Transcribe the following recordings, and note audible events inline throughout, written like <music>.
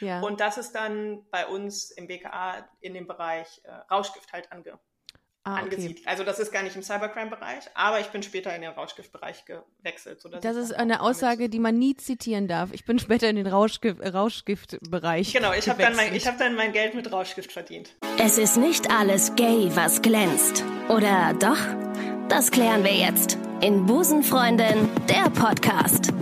Ja. Und das ist dann bei uns im BKA in dem Bereich äh, Rauschgift halt ange Ah, okay. angesiedelt. Also das ist gar nicht im Cybercrime-Bereich, aber ich bin später in den Rauschgiftbereich gewechselt. Das ist eine Aussage, die man nie zitieren darf. Ich bin <laughs> später in den Rauschgift, Rauschgiftbereich. Genau, ich habe dann, mein, gewechselt. ich hab dann mein Geld mit Rauschgift verdient. Es ist nicht alles gay, was glänzt. Oder doch? Das klären wir jetzt in Busenfreundin, der Podcast.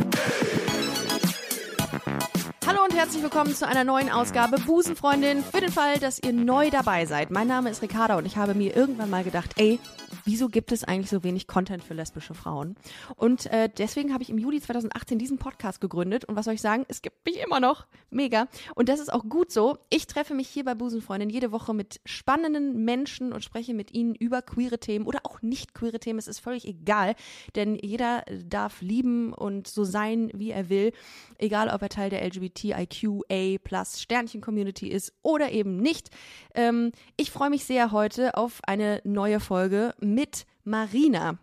Hallo und herzlich willkommen zu einer neuen Ausgabe Busenfreundin. Für den Fall, dass ihr neu dabei seid. Mein Name ist Ricarda und ich habe mir irgendwann mal gedacht, ey, wieso gibt es eigentlich so wenig Content für lesbische Frauen? Und äh, deswegen habe ich im Juli 2018 diesen Podcast gegründet. Und was soll ich sagen? Es gibt mich immer noch. Mega. Und das ist auch gut so. Ich treffe mich hier bei Busenfreundin jede Woche mit spannenden Menschen und spreche mit ihnen über queere Themen oder auch nicht queere Themen. Es ist völlig egal, denn jeder darf lieben und so sein, wie er will. Egal, ob er Teil der LGBTIQA plus Sternchen-Community ist oder eben nicht. Ähm, ich freue mich sehr heute auf eine neue Folge mit Marina.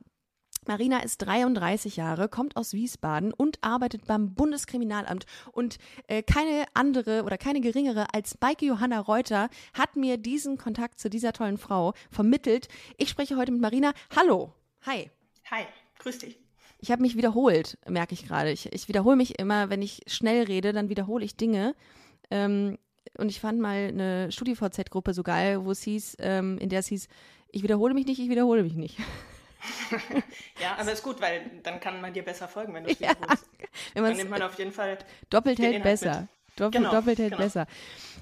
Marina ist 33 Jahre, kommt aus Wiesbaden und arbeitet beim Bundeskriminalamt. Und äh, keine andere oder keine geringere als Maike Johanna Reuter hat mir diesen Kontakt zu dieser tollen Frau vermittelt. Ich spreche heute mit Marina. Hallo. Hi. Hi, grüß dich. Ich habe mich wiederholt, merke ich gerade. Ich, ich wiederhole mich immer, wenn ich schnell rede, dann wiederhole ich Dinge. Ähm, und ich fand mal eine StudiVZ-Gruppe so geil, wo es hieß, ähm, in der es hieß, ich wiederhole mich nicht, ich wiederhole mich nicht. <laughs> Ja, aber ist gut, weil dann kann man dir besser folgen, wenn du es Ja, wiederholst. <laughs> Wenn Dann nimmt man auf jeden Fall doppelt hält Inhalt besser. mit. Doppelt, Genau, doppelt hält genau. besser.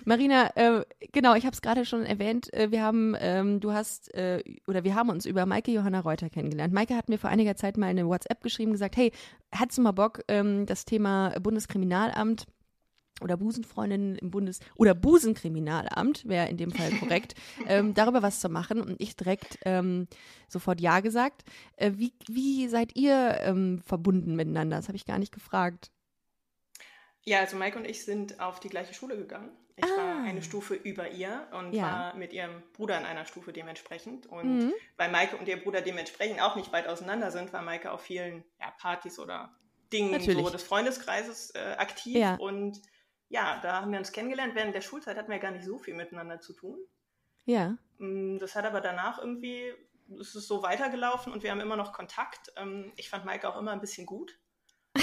Marina, äh, genau, ich habe es gerade schon erwähnt. Äh, wir haben, ähm, du hast, äh, oder wir haben uns über Maike Johanna Reuter kennengelernt. Maike hat mir vor einiger Zeit mal eine WhatsApp geschrieben, gesagt, hey, hättest du mal Bock, ähm, das Thema Bundeskriminalamt oder Busenfreundin im Bundes- oder Busenkriminalamt, wäre in dem Fall korrekt, <laughs> ähm, darüber was zu machen. Und ich direkt ähm, sofort Ja gesagt. Äh, wie, wie seid ihr ähm, verbunden miteinander? Das habe ich gar nicht gefragt. Ja, also Mike und ich sind auf die gleiche Schule gegangen. Ich Ah. war eine Stufe über ihr und Ja. war mit ihrem Bruder in einer Stufe dementsprechend. Und weil Maike und ihr Bruder dementsprechend auch nicht weit auseinander sind, war Maike auf vielen ja, Partys oder Dingen so des Freundeskreises äh, aktiv. Ja. Und ja, da haben wir uns kennengelernt. Während der Schulzeit hatten wir gar nicht so viel miteinander zu tun. Ja. Mm, Das hat aber danach irgendwie, es ist so weitergelaufen und wir haben immer noch Kontakt. Ähm, Ich fand Maike auch immer ein bisschen gut.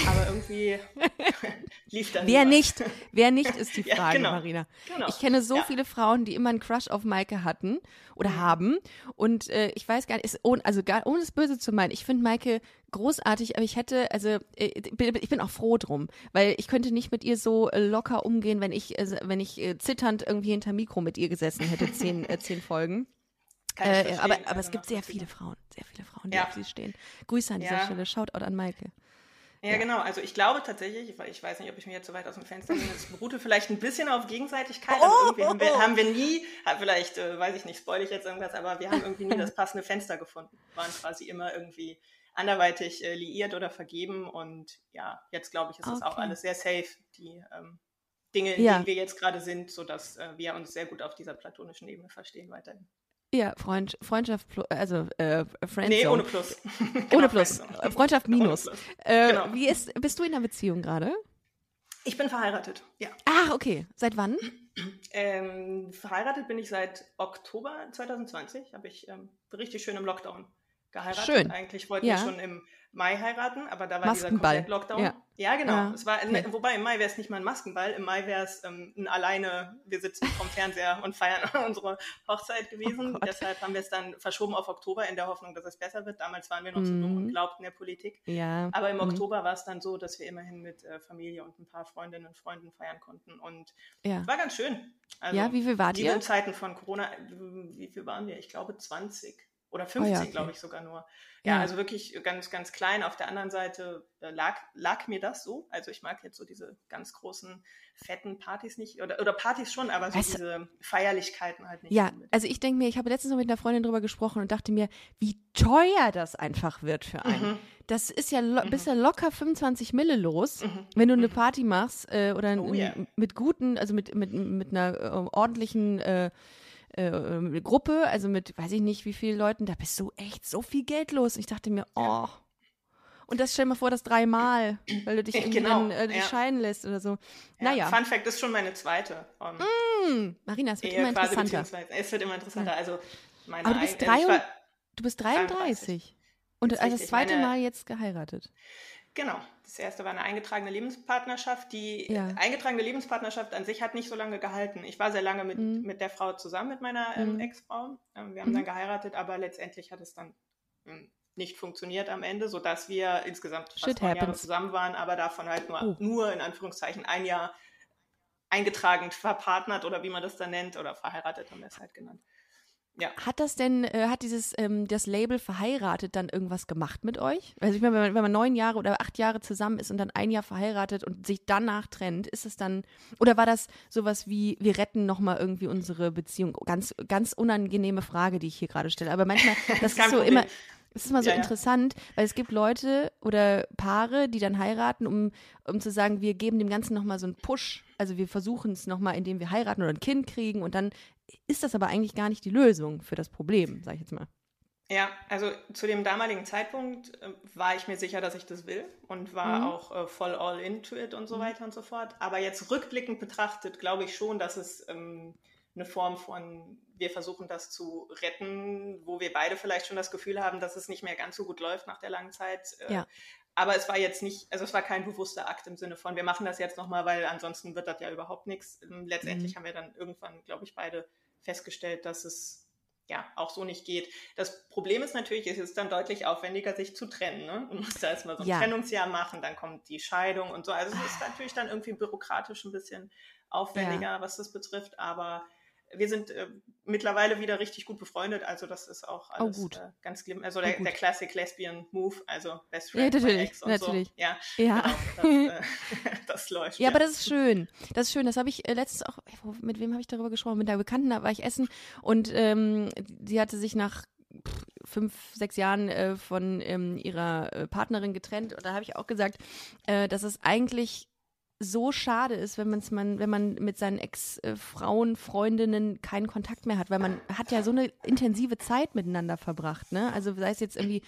Aber irgendwie <laughs> lief dann Wer nicht? Wer nicht ist die <laughs> Ja, Frage, genau. Marina. Genau. Ich kenne so Ja. viele Frauen, die immer einen Crush auf Maike hatten oder Mhm. haben. Und äh, ich weiß gar nicht, ist, ohne, also gar, ohne es böse zu meinen, ich finde Maike großartig, aber ich hätte, also äh, ich bin- auch froh drum, weil ich könnte nicht mit ihr so äh, locker umgehen, wenn ich, äh, wenn ich äh, zitternd irgendwie hinter Mikro mit ihr gesessen hätte, zehn, zehn Folgen. Äh, aber aber also es gibt sehr viele Frauen, sehr viele Frauen, die Ja. auf sie stehen. Grüße an dieser Ja. Stelle, Shoutout an Maike. Ja, genau. Also ich glaube tatsächlich, ich, ich weiß nicht, ob ich mir jetzt so weit aus dem Fenster lehne, es beruhte vielleicht ein bisschen auf Gegenseitigkeit. Oh! Also irgendwie haben wir, haben wir nie, ha, vielleicht, äh, weiß ich nicht, spoil ich jetzt irgendwas, aber wir haben irgendwie nie das passende Fenster gefunden. Waren quasi immer irgendwie anderweitig äh, liiert oder vergeben und ja, jetzt glaube ich, ist auch Okay. alles sehr safe, die ähm, Dinge, in Ja. denen wir jetzt gerade sind, sodass äh, wir uns sehr gut auf dieser platonischen Ebene verstehen weiterhin. Ja, Freund, Freundschaft, also äh, Friendzone. Nee, ohne Plus. Ohne <laughs> Genau, Plus. Äh, Freundschaft minus. Plus. Äh, Genau. Wie ist, bist du in einer Beziehung gerade? Ich bin verheiratet, ja. Ach, okay. Seit wann? <clears throat> Ähm, verheiratet bin ich seit Oktober 2020. Habe ich ähm, richtig schön im Lockdown geheiratet. Schön. Eigentlich wollten Ja. wir schon im Mai heiraten, aber da war Maskenball. dieser Lockdown. Ja. Ja, genau. Ah, es war, okay. Wobei im Mai wäre es nicht mal ein Maskenball, im Mai wäre es ähm, ein alleine, wir sitzen vom Fernseher und feiern <laughs> unsere Hochzeit gewesen. Oh. Deshalb haben wir es dann verschoben auf Oktober in der Hoffnung, dass es besser wird. Damals waren wir noch so dumm Mhm. und glaubten der Politik. Ja. Aber im mhm. Oktober war es dann so, dass wir immerhin mit äh, Familie und ein paar Freundinnen und Freunden feiern konnten. Und Ja. war ganz schön. Also, Ja, wie viel wart Liebe ihr? in Zeiten von Corona, wie viel waren wir? Ich glaube 20 oder 15, Oh ja, okay. glaube ich sogar nur. Ja, Ja. also wirklich ganz, ganz klein. Auf der anderen Seite äh, lag, lag mir das so. Also ich mag jetzt so diese ganz großen, fetten Partys nicht. Oder, oder Partys schon, aber so Weißt diese Feierlichkeiten halt nicht. Ja, unbedingt. also ich denke mir, ich habe letztens noch mit einer Freundin drüber gesprochen und dachte mir, wie teuer das einfach wird für einen. Mhm. Das ist ja, lo bist ja locker 25 Mille los, wenn du eine Party machst äh, oder Mhm. Oh ja. mit guten, also mit, mit, mit einer äh, ordentlichen äh, äh, Gruppe, also mit weiß ich nicht wie vielen Leuten, da bist du echt so viel Geld los. Ich dachte mir, oh. Und das stell dir mal vor, das dreimal, weil du <laughs> dich irgendwie Genau, dann, äh, dich ja. scheiden lässt oder so. Ja, naja. Fun Fact ist schon meine zweite. Um, Hm, Marina, es wird immer interessanter. es wird immer interessanter. Also meine Aber du bist, ich drei war- du bist 33. 33. Und also das zweite meine- Mal jetzt geheiratet. Genau. Das erste war eine eingetragene Lebenspartnerschaft. Die Ja. eingetragene Lebenspartnerschaft an sich hat nicht so lange gehalten. Ich war sehr lange mit, Mhm. mit der Frau zusammen, mit meiner ähm, Mhm. Ex-Frau. Ähm, wir haben Mhm. dann geheiratet, aber letztendlich hat es dann ähm, nicht funktioniert am Ende, sodaus wir insgesamt fast Shit neun Jahre zusammen waren, aber davon halt nur, Oh. nur in Anführungszeichen ein Jahr eingetragen verpartnert oder wie man das dann nennt oder verheiratet haben wir es halt genannt. Ja. Hat das denn, äh, hat dieses, ähm, das Label verheiratet dann irgendwas gemacht mit euch? Also ich meine, wenn man, wenn man neun Jahre oder acht Jahre zusammen ist und dann ein Jahr verheiratet und sich danach trennt, ist es dann, oder war das sowas wie, wir retten nochmal irgendwie unsere Beziehung? Ganz, ganz unangenehme Frage, die ich hier gerade stelle. Aber manchmal, <laughs> das ist so Problem. immer, es ist immer so Ja, ja. interessant, weil es gibt Leute oder Paare, die dann heiraten, um, um zu sagen, wir geben dem Ganzen nochmal so einen Push. Also wir versuchen es nochmal, indem wir heiraten oder ein Kind kriegen und dann ist das aber eigentlich gar nicht die Lösung für das Problem, sag ich jetzt mal. Ja, also zu dem damaligen Zeitpunkt äh, war ich mir sicher, dass ich das will und war Mhm. auch äh, voll all into it und so weiter und so fort. Aber jetzt rückblickend betrachtet, glaube ich schon, dass es ähm, eine Form von, wir versuchen das zu retten, wo wir beide vielleicht schon das Gefühl haben, dass es nicht mehr ganz so gut läuft nach der langen Zeit. Äh, Ja. Aber es war jetzt nicht, also es war kein bewusster Akt im Sinne von, wir machen das jetzt nochmal, weil ansonsten wird das ja überhaupt nichts. Ähm, Letztendlich Mhm. haben wir dann irgendwann, glaube ich, beide festgestellt, dass es ja auch so nicht geht. Das Problem ist natürlich, es ist dann deutlich aufwendiger, sich zu trennen. Ne? Du musst da erstmal so ein Ja. Trennungsjahr machen, dann kommt die Scheidung und so. Also es ist natürlich dann irgendwie bürokratisch ein bisschen aufwendiger, was das betrifft, aber wir sind äh, mittlerweile wieder richtig gut befreundet, also das ist auch Oh, alles gut. äh, ganz glimm. Also Oh, der, gut. der Classic Lesbian Move, also Best Ja, Friend, my natürlich, Ex und natürlich. so. Ja, Ja. genau, das, äh, <laughs> das läuft. Ja, aber das ist schön. Das ist schön. Das habe ich äh, letztens auch, mit wem habe ich darüber gesprochen? Mit einer Bekannten, da war ich essen und ähm, sie hatte sich nach fünf, sechs Jahren äh, von ähm, ihrer äh, Partnerin getrennt und da habe ich auch gesagt, äh, dass es eigentlich so schade ist, wenn man's man, wenn man mit seinen Ex-Frauen, Freundinnen keinen Kontakt mehr hat, weil man hat ja so eine intensive Zeit miteinander verbracht, ne? Also sei es jetzt irgendwie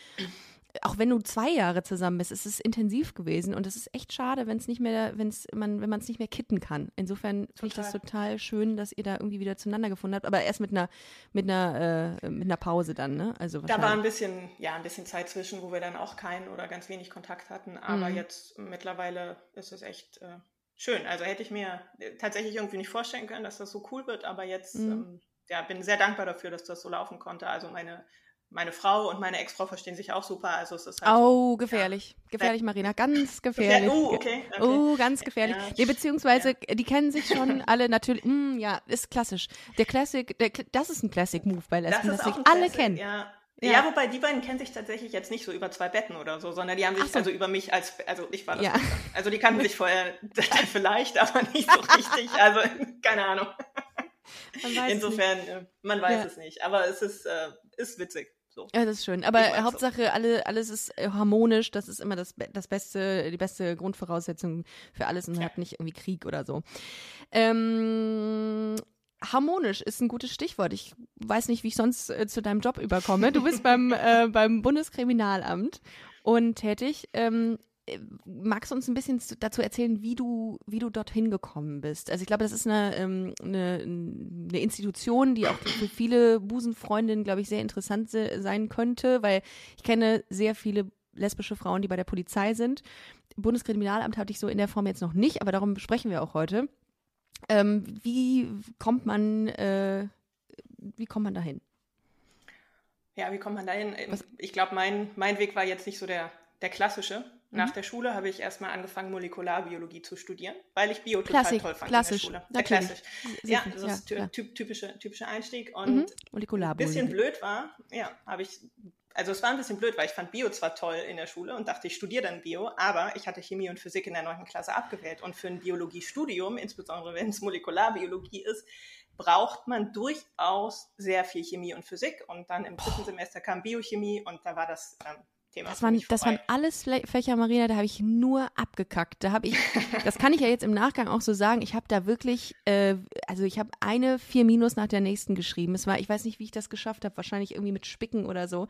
auch wenn du zwei Jahre zusammen bist, ist es intensiv gewesen und es ist echt schade, wenn es nicht mehr, wenn's man, wenn man es nicht mehr kitten kann. Insofern finde ich das Total. schön, dass ihr da irgendwie wieder zueinander gefunden habt, aber erst mit einer, mit einer, äh, mit einer Pause dann, ne? Also Da war ein bisschen, ja, ein bisschen Zeit zwischen, wo wir dann auch keinen oder ganz wenig Kontakt hatten. Aber Mhm. jetzt mittlerweile ist es echt äh, schön. Also hätte ich mir äh, tatsächlich irgendwie nicht vorstellen können, dass das so cool wird. Aber jetzt, Mhm. ähm, ja, bin sehr dankbar dafür, dass das so laufen konnte. Also meine, meine Frau und meine Ex-Frau verstehen sich auch super. Also es ist halt Oh, so, gefährlich. Gefährlich, Marina. Ganz <laughs> Ja. gefährlich. Oh, okay. okay. Oh, ganz gefährlich. Ja. Nee, beziehungsweise, die kennen sich schon <laughs> alle natürlich. Mm, ja, ist klassisch. Der Classic, der, das ist ein Classic-Move bei Das Lesben, das auch sich alle Classic, kennen. Ja. Ja. Ja. wobei die beiden kennen sich tatsächlich jetzt nicht so über zwei Betten oder so, sondern die haben sich so. also über mich als, also ich war das. Ja. nicht. Also die kannten sich <laughs> vorher vielleicht, aber nicht so richtig. Also keine Ahnung. Man Insofern, äh, man weiß Ja. es nicht. Aber es ist, äh, ist witzig. So. Ja, das ist schön. Aber Ich mag's Hauptsache, alle, alles ist äh, harmonisch. Das ist immer das, das beste, die beste Grundvoraussetzung für alles und Ja. hat nicht irgendwie Krieg oder so. Ähm, harmonisch ist ein gutes Stichwort. Ich weiß nicht, wie ich sonst äh, zu deinem Job überkomme. Du bist beim, äh, <laughs> beim Bundeskriminalamt und tätig. Ähm, äh, magst du uns ein bisschen zu- dazu erzählen, wie du, wie du dorthin gekommen bist? Also ich glaube, das ist eine, ähm, eine, eine Institution, die auch für viele Busenfreundinnen, glaube ich, sehr interessant se sein könnte, weil ich kenne sehr viele lesbische Frauen, die bei der Polizei sind. Bundeskriminalamt hatte ich so in der Form jetzt noch nicht, aber darum sprechen wir auch heute. Ähm, wie kommt man, äh, wie kommt man dahin? Ja, wie kommt man dahin? Was- Ich glaube, mein, mein Weg war jetzt nicht so der, der klassische. Mhm. Nach der Schule habe ich erstmal angefangen, Molekularbiologie zu studieren, weil ich Bio total Klassik, toll fand klassisch, in der Schule. natürlich. klassisch. Ja, das ja, ist ty typ, typische, typischer Einstieg. Und Mhm. ein Molekularbiologie. bisschen blöd war, ja, habe ich, also es war ein bisschen blöd, weil ich fand Bio zwar toll in der Schule und dachte, ich studiere dann Bio, aber ich hatte Chemie und Physik in der 9. Klasse abgewählt. Und für ein Biologiestudium, insbesondere wenn es Molekularbiologie ist, braucht man durchaus sehr viel Chemie und Physik. Und dann im dritten Semester kam Biochemie und da war das ähm, Thema. Das waren, das waren alles Fächer, Marina, da habe ich nur abgekackt. Da habe ich, das kann ich ja jetzt im Nachgang auch so sagen, ich habe da wirklich, äh, also ich habe eine vier Minus nach der nächsten geschrieben. Es war, ich weiß nicht, wie ich das geschafft habe, wahrscheinlich irgendwie mit Spicken oder so.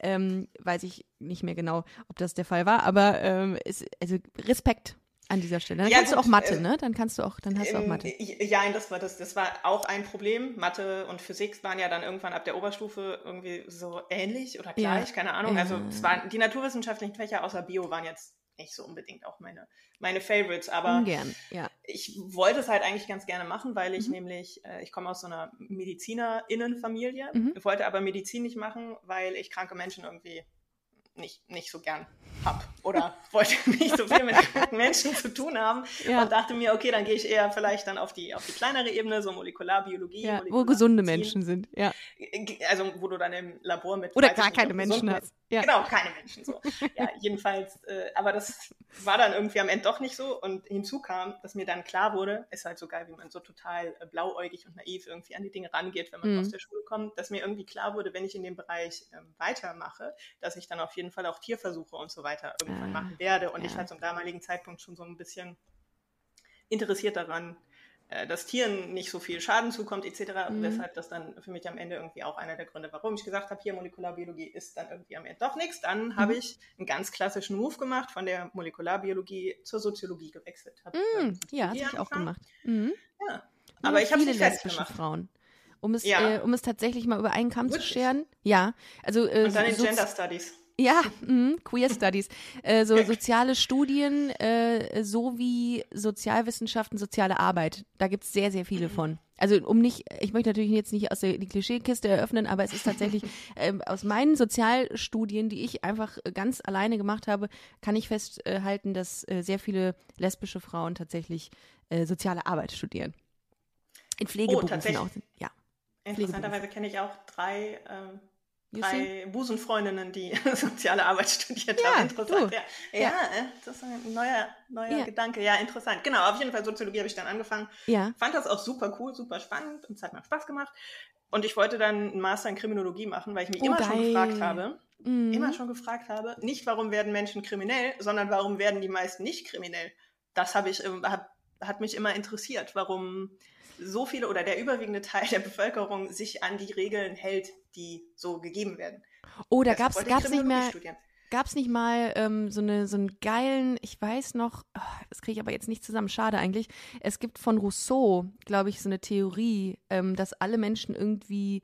Ähm, weiß ich nicht mehr genau, ob das der Fall war, aber ähm, ist, also Respekt an dieser Stelle. Dann ja, kannst gut, du auch Mathe, äh, ne? Dann kannst du auch, dann hast du auch Mathe. Ja, das war das, das war auch ein Problem. Mathe und Physik waren ja dann irgendwann ab der Oberstufe irgendwie so ähnlich oder gleich, ja. keine Ahnung. Also es waren die naturwissenschaftlichen Fächer außer Bio waren jetzt nicht so unbedingt auch meine, meine Favorites, aber Ungern, ja. ich wollte es halt eigentlich ganz gerne machen, weil ich mhm. nämlich, äh, ich komme aus so einer MedizinerInnenfamilie, mhm. wollte aber Medizin nicht machen, weil ich kranke Menschen irgendwie nicht, nicht so gern habe oder <laughs> wollte nicht so viel mit Menschen zu tun haben ja. und dachte mir, okay, dann gehe ich eher vielleicht dann auf die, auf die kleinere Ebene, so Molekularbiologie. Ja, Molekular wo gesunde Menschen sind, ja. Also wo du dann im Labor mit... Oder gar keine Menschen hast. Ja. Genau, keine Menschen so. ja, <laughs> jedenfalls, äh, aber das war dann irgendwie am Ende doch nicht so und hinzu kam, dass mir dann klar wurde, ist halt so geil, wie man so total äh, blauäugig und naiv irgendwie an die Dinge rangeht, wenn man mhm. aus der Schule kommt, dass mir irgendwie klar wurde, wenn ich in dem Bereich ähm, weitermache, dass ich dann auf jeden Fall auch Tierversuche und so weiter irgendwann ah, machen werde. Und ja. ich war zum damaligen Zeitpunkt schon so ein bisschen interessiert daran, äh, dass Tieren nicht so viel Schaden zukommt, etc. Mhm. Weshalb das dann für mich am Ende irgendwie auch einer der Gründe, warum ich gesagt habe, hier Molekularbiologie ist dann irgendwie am Ende doch nichts. Dann mhm. habe ich einen ganz klassischen Move gemacht, von der Molekularbiologie zur Soziologie gewechselt. Hab, mhm. Ja, habe ich auch gemacht. Mhm. Ja. Aber ich habe viele lesbische gemacht. Frauen. Um es, ja. äh, um es tatsächlich mal über einen Kamm Wirklich? zu scheren. Ja, also äh, Und dann in Gender Studies. Ja, mh, Queer Studies. Äh, so soziale Studien äh, sowie Sozialwissenschaften, soziale Arbeit. Da gibt es sehr, sehr viele von. Also um nicht, ich möchte natürlich jetzt nicht aus der die Klischeekiste eröffnen, aber es ist tatsächlich <laughs> äh, aus meinen Sozialstudien, die ich einfach ganz alleine gemacht habe, kann ich festhalten, dass äh, sehr viele lesbische Frauen tatsächlich äh, soziale Arbeit studieren. In Pflegeberufen oh, auch. Ja. Interessanterweise kenne ich auch drei ähm, drei Busenfreundinnen, die <laughs> soziale Arbeit studiert ja, haben. Interessant. Ja. Ja, ja, äh, das ist ein neuer, neuer ja. Gedanke. Ja, interessant. Genau, auf jeden Fall Soziologie habe ich dann angefangen. Ja. Fand das auch super cool, super spannend und es hat mir Spaß gemacht. Und ich wollte dann einen Master in Kriminologie machen, weil ich mich oh, immer geil. schon gefragt habe, mhm. immer schon gefragt habe, nicht warum werden Menschen kriminell, sondern warum werden die meisten nicht kriminell. Das habe ich, ähm, hab, hat mich immer interessiert, warum so viele oder der überwiegende Teil der Bevölkerung sich an die Regeln hält, die so gegeben werden. Oh, da gab es nicht mehr. Gab es nicht mal ähm, so, eine, so einen geilen, ich weiß noch, oh, das kriege ich aber jetzt nicht zusammen, schade eigentlich. Es gibt von Rousseau, glaube ich, so eine Theorie, ähm, dass alle Menschen irgendwie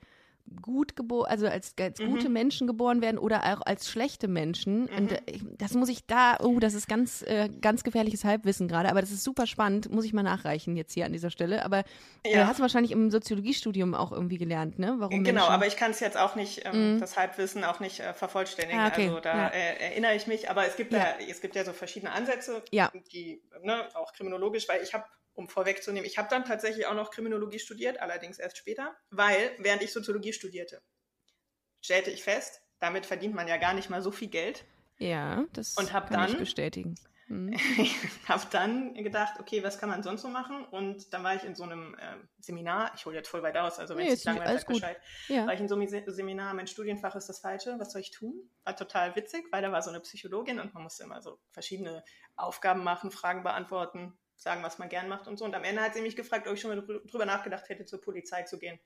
gut geboren, also als, als mhm. gute Menschen geboren werden oder auch als schlechte Menschen. Mhm. Und äh, das muss ich da, oh, das ist ganz, äh, ganz gefährliches Halbwissen gerade, aber das ist super spannend, muss ich mal nachreichen jetzt hier an dieser Stelle. Aber äh, ja. äh, hast du wahrscheinlich im Soziologiestudium auch irgendwie gelernt, ne? Warum genau, Menschen... aber ich kann es jetzt auch nicht, ähm, mhm. das Halbwissen auch nicht äh, vervollständigen. Ah, okay. Also da ja. Äh, erinnere ich mich, aber es gibt ja. ja. es gibt ja so verschiedene Ansätze, die, ne, auch kriminologisch, weil ich habe um vorwegzunehmen. Ich habe dann tatsächlich auch noch Kriminologie studiert, allerdings erst später, weil während ich Soziologie studierte, stellte ich fest, damit verdient man ja gar nicht mal so viel Geld. Ja, das und kann dann, ich bestätigen. Hm. <laughs> habe dann gedacht, okay, was kann man sonst so machen? Und dann war ich in so einem äh, Seminar, ich hole jetzt voll weit aus, also wenn nee, es nicht langweilig Bescheid, ja. war ich in so einem Seminar, mein Studienfach ist das Falsche, was soll ich tun? War total witzig, weil da war so eine Psychologin und man musste immer so verschiedene Aufgaben machen, Fragen beantworten, sagen, was man gern macht und so. Und am Ende hat sie mich gefragt, ob ich schon mal drüber nachgedacht hätte, zur Polizei zu gehen.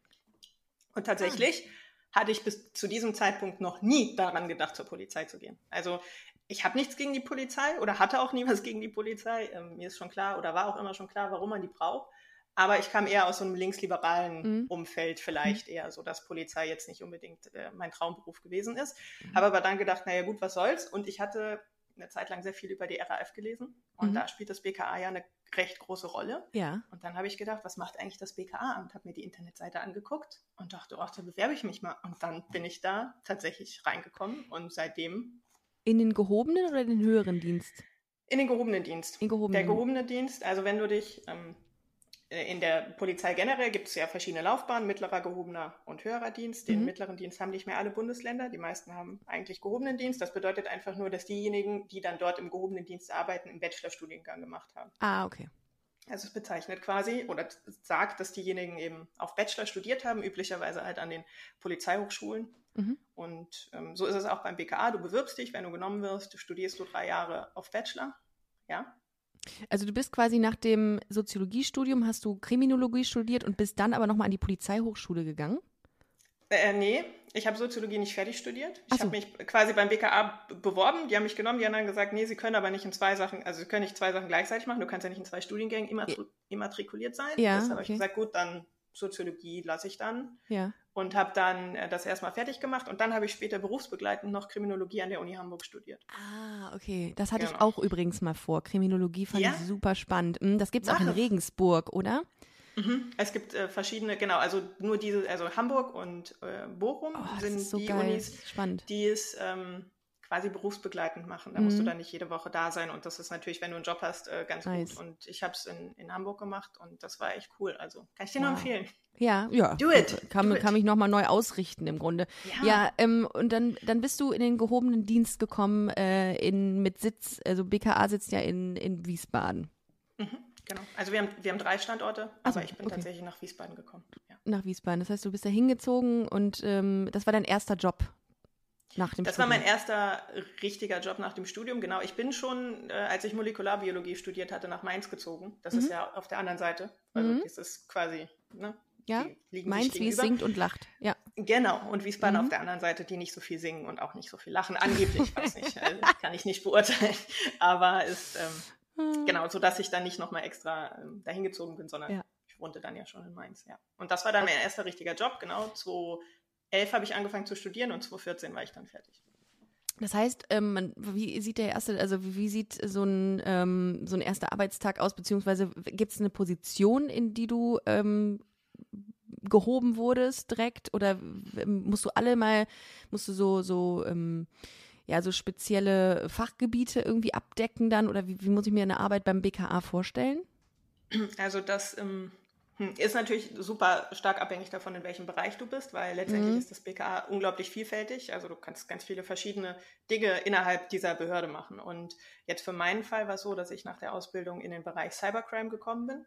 Und tatsächlich ah. hatte ich bis zu diesem Zeitpunkt noch nie daran gedacht, zur Polizei zu gehen. Also ich habe nichts gegen die Polizei oder hatte auch nie was gegen die Polizei. Ähm, mir ist schon klar oder war auch immer schon klar, warum man die braucht. Aber ich kam eher aus so einem linksliberalen mhm. Umfeld, vielleicht mhm. eher so, dass Polizei jetzt nicht unbedingt äh, mein Traumberuf gewesen ist. Mhm. Habe aber dann gedacht, naja gut, was soll's? Und ich hatte eine Zeit lang sehr viel über die RAF gelesen und mhm. da spielt das BKA ja eine recht große Rolle. Ja. Und dann habe ich gedacht, was macht eigentlich das BKA? Und habe mir die Internetseite angeguckt und dachte, ach, da bewerbe ich mich mal. Und dann bin ich da tatsächlich reingekommen und seitdem. In den gehobenen oder den höheren Dienst? In den gehobenen Dienst. In gehobenen. Der gehobene Dienst, also wenn du dich ähm, äh, in der Polizei generell gibt es ja verschiedene Laufbahnen, mittlerer, gehobener und höherer Dienst. Den mhm. mittleren Dienst haben nicht mehr alle Bundesländer. Die meisten haben eigentlich gehobenen Dienst. Das bedeutet einfach nur, dass diejenigen, die dann dort im gehobenen Dienst arbeiten, einen Bachelorstudiengang gemacht haben. Ah, okay. Also es bezeichnet quasi oder sagt, dass diejenigen eben auf Bachelor studiert haben, üblicherweise halt an den Polizeihochschulen. Mhm. Und ähm, so ist es auch beim BKA. Du bewirbst dich, wenn du genommen wirst, studierst du drei Jahre auf Bachelor. Ja. Also du bist quasi nach dem Soziologiestudium, hast du Kriminologie studiert und bist dann aber nochmal an die Polizeihochschule gegangen? Äh, nee, ich habe Soziologie nicht fertig studiert. Ich so. habe mich quasi beim BKA beworben, die haben mich genommen, die haben dann gesagt, nee, sie können aber nicht in zwei Sachen, also sie können nicht zwei Sachen gleichzeitig machen, du kannst ja nicht in zwei Studiengängen immatri immatrikuliert sein. Ja, Deshalb okay. habe ich gesagt, gut, dann Soziologie lasse ich dann. Ja. Und habe dann äh, das erstmal fertig gemacht und dann habe ich später berufsbegleitend noch Kriminologie an der Uni Hamburg studiert. Ah, okay. Das hatte genau. ich auch übrigens mal vor. Kriminologie fand ja? ich super spannend. Hm, das gibt es auch in Regensburg, oder? Mhm. Es gibt äh, verschiedene, genau, also nur diese, also Hamburg und äh, Bochum oh, sind so die geil. Unis, Spannend. die es ähm, quasi berufsbegleitend machen. Da mhm. musst du mhm. dann nicht jede Woche da sein und das ist natürlich, wenn du einen Job hast, äh, ganz nice. gut. Und ich habe es in, in Hamburg gemacht und das war echt cool. Also kann ich dir wow. nur empfehlen. Ja, ja. Do it. Kann, Do kann mich nochmal neu ausrichten im Grunde. Ja, ja ähm, und dann, dann bist du in den gehobenen Dienst gekommen, äh, in, mit Sitz, also BKA sitzt ja in, in Wiesbaden. Mhm. Genau. Also wir haben, wir haben drei Standorte, aber so, ich bin okay. tatsächlich nach Wiesbaden gekommen. Ja. Nach Wiesbaden. Das heißt, du bist da hingezogen und ähm, das war dein erster Job nach dem das Studium. war mein erster richtiger Job nach dem Studium. Genau. Ich bin schon, äh, als ich Molekularbiologie studiert hatte, nach Mainz gezogen. Das mhm. ist ja auf der anderen Seite. Also mhm. das ist quasi, ne? Ja, Mainz, wie es singt und lacht. Ja. Genau, und Wiesbaden mhm. auf der anderen Seite, die nicht so viel singen und auch nicht so viel lachen. Angeblich, weiß nicht, also, kann ich nicht beurteilen. Aber ist, ähm, hm. Genau, sodass ich dann nicht nochmal extra ähm, dahin gezogen bin, sondern ja. ich wohnte dann ja schon in Mainz, ja. Und das war dann mein erster richtiger Job, genau. 2011 habe ich angefangen zu studieren und 2014 war ich dann fertig. Das heißt, ähm, wie sieht der erste, also wie sieht so ein, ähm, so ein erster Arbeitstag aus, beziehungsweise gibt es eine Position, in die du ähm, gehoben wurdest direkt oder musst du alle mal, musst du so, so ähm, ja, so spezielle Fachgebiete irgendwie abdecken dann? Oder wie, wie muss ich mir eine Arbeit beim BKA vorstellen? Also das ähm, hm, ist natürlich super stark abhängig davon, in welchem Bereich du bist, weil letztendlich mhm. ist das BKA unglaublich vielfältig. Also du kannst ganz viele verschiedene Dinge innerhalb dieser Behörde machen. Und jetzt für meinen Fall war es so, dass ich nach der Ausbildung in den Bereich Cybercrime gekommen bin.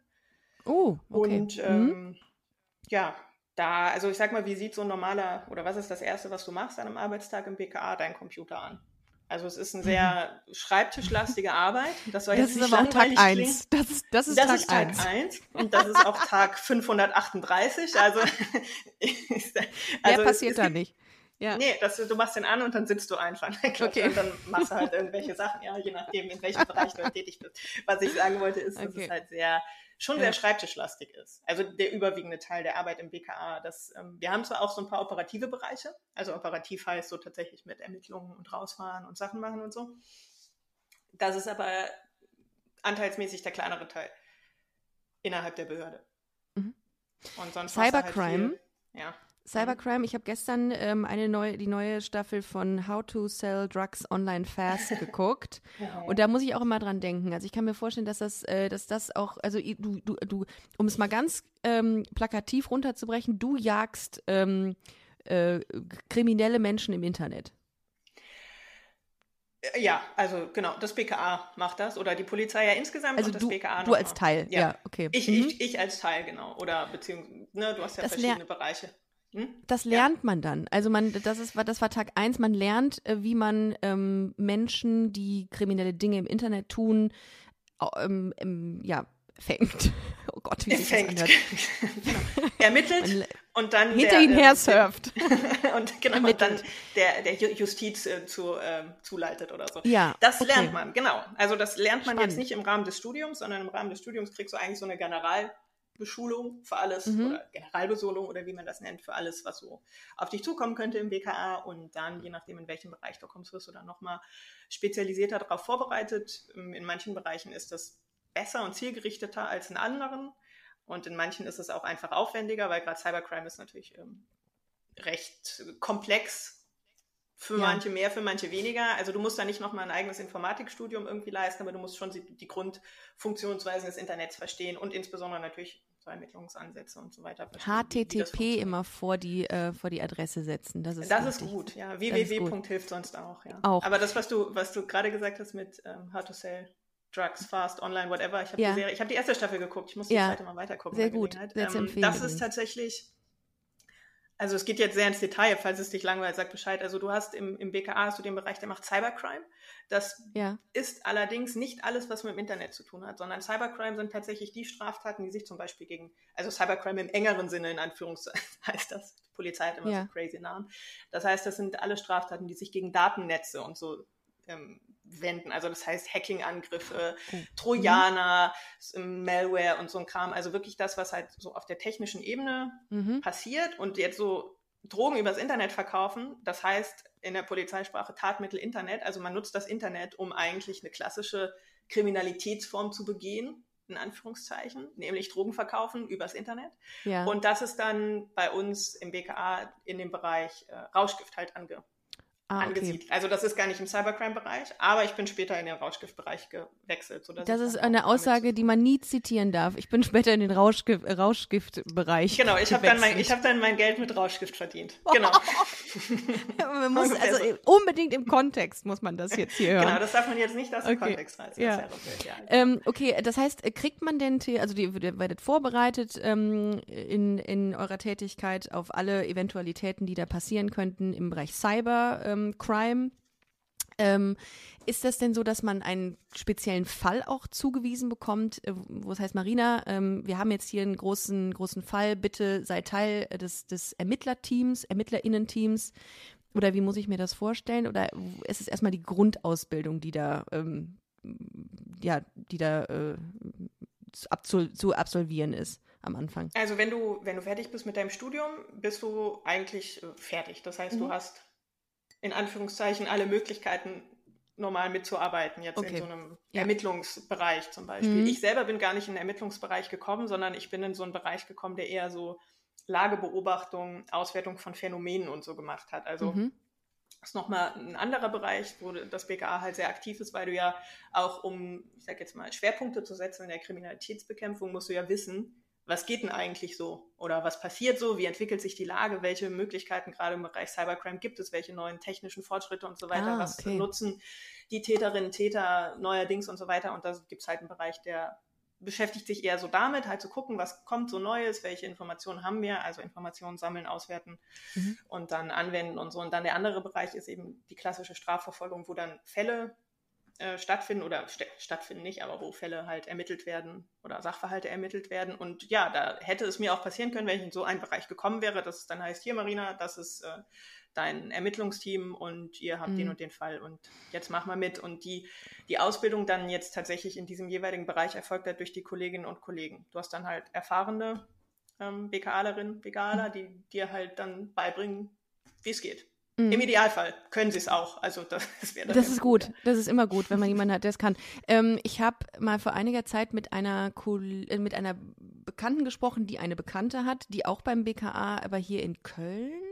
Oh, okay. Und ähm, mhm. ja, da, also ich sag mal, wie sieht so ein normaler, oder was ist das Erste, was du machst an einem Arbeitstag im BKA? Dein Computer an. Also es ist eine sehr schreibtischlastige Arbeit. Das soll das jetzt ist nicht aber auch Tag 1. Das ist, das ist das Tag, ist Tag 1. 1. Und das ist auch Tag 538. Also, <laughs> also Mehr passiert es, da nicht. Ja. Nee, das, du machst den an und dann sitzt du einfach. Okay. Und dann machst du halt irgendwelche Sachen, ja, je nachdem, in welchem Bereich du tätig bist. Was ich sagen wollte, ist, okay. dass es halt sehr schon sehr schreibtischlastig ist. Also der überwiegende Teil der Arbeit im BKA. Das, ähm, wir haben zwar auch so ein paar operative Bereiche, also operativ heißt so tatsächlich mit Ermittlungen und rausfahren und Sachen machen und so. Das ist aber anteilsmäßig der kleinere Teil innerhalb der Behörde. Mhm. Und sonst Cybercrime. Halt viel, ja. Cybercrime, ich habe gestern ähm, eine neue, die neue Staffel von How to Sell Drugs Online Fast <laughs> geguckt. Und da muss ich auch immer dran denken. Also ich kann mir vorstellen, dass das, äh, dass das auch, also du, du, du, um es mal ganz ähm, plakativ runterzubrechen, du jagst ähm, äh, kriminelle Menschen im Internet. Äh, ja, also genau, das BKA macht das oder die Polizei ja insgesamt also das du, BKA Du als Teil, ja, ja okay. Ich, mhm. ich, ich als Teil, genau. Oder beziehungsweise, ne, du hast ja das verschiedene Bereiche. Hm? Das lernt ja. man dann. Also man, das ist, das war Tag eins. Man lernt, äh, wie man ähm, Menschen, die kriminelle Dinge im Internet tun, ähm, ähm, ja, fängt. <laughs> Oh Gott, wie sich fängt. das <laughs> genau. Ermittelt und dann hinter der, ihn her surft. <laughs> und genau, und dann der, der Justiz äh, zu, äh, zuleitet oder so. Ja, das okay. lernt man, genau. Also das lernt man Spannend. jetzt nicht im Rahmen des Studiums, sondern im Rahmen des Studiums kriegst du eigentlich so eine General- Beschulung für alles mhm. oder Generalbesolung oder wie man das nennt, für alles, was so auf dich zukommen könnte im BKA und dann, je nachdem, in welchem Bereich du kommst, wirst du dann nochmal spezialisierter darauf vorbereitet. Ähm, in manchen Bereichen ist das besser und zielgerichteter als in anderen und in manchen ist es auch einfach aufwendiger, weil gerade Cybercrime ist natürlich ähm, recht komplex für ja. manche mehr, für manche weniger. Also du musst da nicht nochmal ein eigenes Informatikstudium irgendwie leisten, aber du musst schon die Grundfunktionsweisen des Internets verstehen und insbesondere natürlich so Ermittlungsansätze und so weiter. HTTP immer vor die, äh, vor die Adresse setzen. Das ist, das ist gut, ja. www. hilft sonst auch, ja. Auch. Aber das, was du, was du gerade gesagt hast mit ähm, How to Sell Drugs, Fast, Online, whatever, ich habe ja. die, hab die erste Staffel geguckt, ich muss die ja. zweite mal weitergucken. Sehr gut, ähm, Das ist tatsächlich Also es geht jetzt sehr ins Detail, falls es dich langweilt, sag Bescheid. Also du hast im, im BKA hast du den Bereich, der macht Cybercrime. Das ja. ist allerdings nicht alles, was mit dem Internet zu tun hat, sondern Cybercrime sind tatsächlich die Straftaten, die sich zum Beispiel gegen, also Cybercrime im engeren Sinne in Anführungszeichen <laughs> heißt das. Die Polizei hat immer ja. so crazy Namen. Das heißt, das sind alle Straftaten, die sich gegen Datennetze und so ähm, wenden. Also das heißt Hacking-Angriffe, oh. Trojaner, mhm. Malware und so ein Kram. Also wirklich das, was halt so auf der technischen Ebene mhm. passiert und jetzt so Drogen übers Internet verkaufen. Das heißt in der Polizeisprache Tatmittel Internet. Also man nutzt das Internet, um eigentlich eine klassische Kriminalitätsform zu begehen in Anführungszeichen, nämlich Drogen verkaufen übers Internet. Ja. Und das ist dann bei uns im BKA in dem Bereich äh, Rauschgift halt ange ah, angesiedelt. Okay. Also das ist gar nicht im Cybercrime-Bereich, aber ich bin später in den Rauschgiftbereich gewechselt. das ist eine Aussage, die man nie zitieren darf. Ich bin später in den Rauschgift, Rauschgiftbereich Genau, ich habe dann, mein, hab dann mein Geld mit Rauschgift verdient. <laughs> Genau. <laughs> man muss, also unbedingt im Kontext muss man das jetzt hier hören. Genau, das darf man jetzt nicht aus dem okay. Kontext reißen. Ja. ja ähm, okay, das heißt, kriegt man denn, also die, ihr werdet vorbereitet ähm, in, in eurer Tätigkeit auf alle Eventualitäten, die da passieren könnten im Bereich Cyber, ähm, ähm, ist das denn so, dass man einen speziellen Fall auch zugewiesen bekommt, äh, wo es heißt, Marina, ähm, wir haben jetzt hier einen großen, großen Fall, bitte sei Teil des, des Ermittlerteams, Ermittlerinnenteams? Oder wie muss ich mir das vorstellen? Oder ist es erstmal die Grundausbildung, die da, ähm, ja, die da äh, zu, zu absolvieren ist? am Anfang? Also wenn du, wenn du fertig bist mit deinem Studium, bist du eigentlich äh, fertig. Das heißt, mhm. du hast in Anführungszeichen alle Möglichkeiten, normal mitzuarbeiten, jetzt okay. in so einem ja. Ermittlungsbereich zum Beispiel. Mhm. Ich selber bin gar nicht in den Ermittlungsbereich gekommen, sondern ich bin in so einen Bereich gekommen, der eher so Lagebeobachtung, Auswertung von Phänomenen und so gemacht hat. Also mhm. ist nochmal ein anderer Bereich, wo das BKA halt sehr aktiv ist, weil du ja auch, um, ich sag jetzt mal, Schwerpunkte zu setzen in der Kriminalitätsbekämpfung, musst du ja wissen, was geht denn eigentlich so? Oder was passiert so? Wie entwickelt sich die Lage? Welche Möglichkeiten gerade im Bereich Cybercrime gibt es? Welche neuen technischen Fortschritte und so weiter? Ah, was nutzen die Täterinnen, Täter neuerdings und so weiter? Und da gibt es halt einen Bereich, der beschäftigt sich eher so damit, halt zu gucken, was kommt so Neues, welche Informationen haben wir, also Informationen sammeln, auswerten mhm. und dann anwenden und so. Und dann der andere Bereich ist eben die klassische Strafverfolgung, wo dann Fälle äh, stattfinden oder st stattfinden nicht, aber wo Fälle halt ermittelt werden oder Sachverhalte ermittelt werden. Und ja, da hätte es mir auch passieren können, wenn ich in so einen Bereich gekommen wäre, dass es dann heißt, hier Marina, das ist äh, dein Ermittlungsteam und ihr habt mhm. den und den Fall und jetzt mach mal mit. Und die, die Ausbildung dann jetzt tatsächlich in diesem jeweiligen Bereich erfolgt halt durch die Kolleginnen und Kollegen. Du hast dann halt erfahrene ähm, BKAlerinnen, BKAler, die dir halt dann beibringen, wie es geht. Mhm. Im Idealfall können sie es auch. Also das, <laughs> wäre Das ist gut. Das ist immer gut, wenn man <laughs> jemanden hat, der es kann. Ähm, ich habe mal vor einiger Zeit mit einer äh, mit einer Bekannten gesprochen, die eine Bekannte hat, die auch beim BKA, aber hier in Köln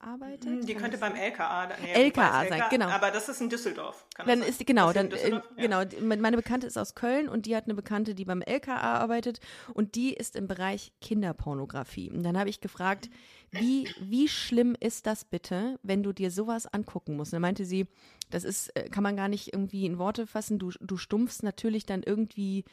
arbeitet? Hm, die könnte beim LKA, nee, LKA sein, genau. Aber das ist in Düsseldorf. dann ist genau, dann äh, ja. genau. Meine Bekannte ist aus Köln und die hat eine Bekannte, die beim LKA arbeitet und die ist im Bereich Kinderpornografie. Und dann habe ich gefragt, wie wie schlimm ist das bitte, wenn du dir sowas angucken musst? Und dann meinte sie, das ist äh, kann man gar nicht irgendwie in Worte fassen. Du du stumpfst natürlich dann irgendwie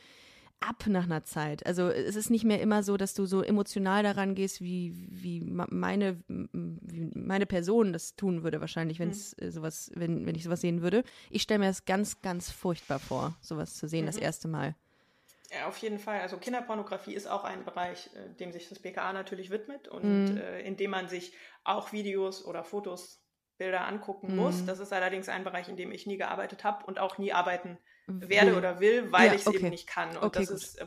ab nach einer Zeit. Also es ist nicht mehr immer so, dass du so emotional daran gehst, wie, wie meine, wie meine Person das tun würde, wahrscheinlich, wenn es mhm. sowas, wenn, wenn ich sowas sehen würde. Ich stelle mir das ganz, ganz furchtbar vor, sowas zu sehen, mhm. das erste Mal. Ja, auf jeden Fall. Also Kinderpornografie ist auch ein Bereich, äh, dem sich das BKA natürlich widmet und mhm. äh, in dem man sich auch Videos oder Fotos, Bilder angucken muss. Mhm. Das ist allerdings ein Bereich, in dem ich nie gearbeitet habe und auch nie arbeiten werde will. oder will, weil ja, ich es okay. eben nicht kann. Und okay, das gut. ist äh,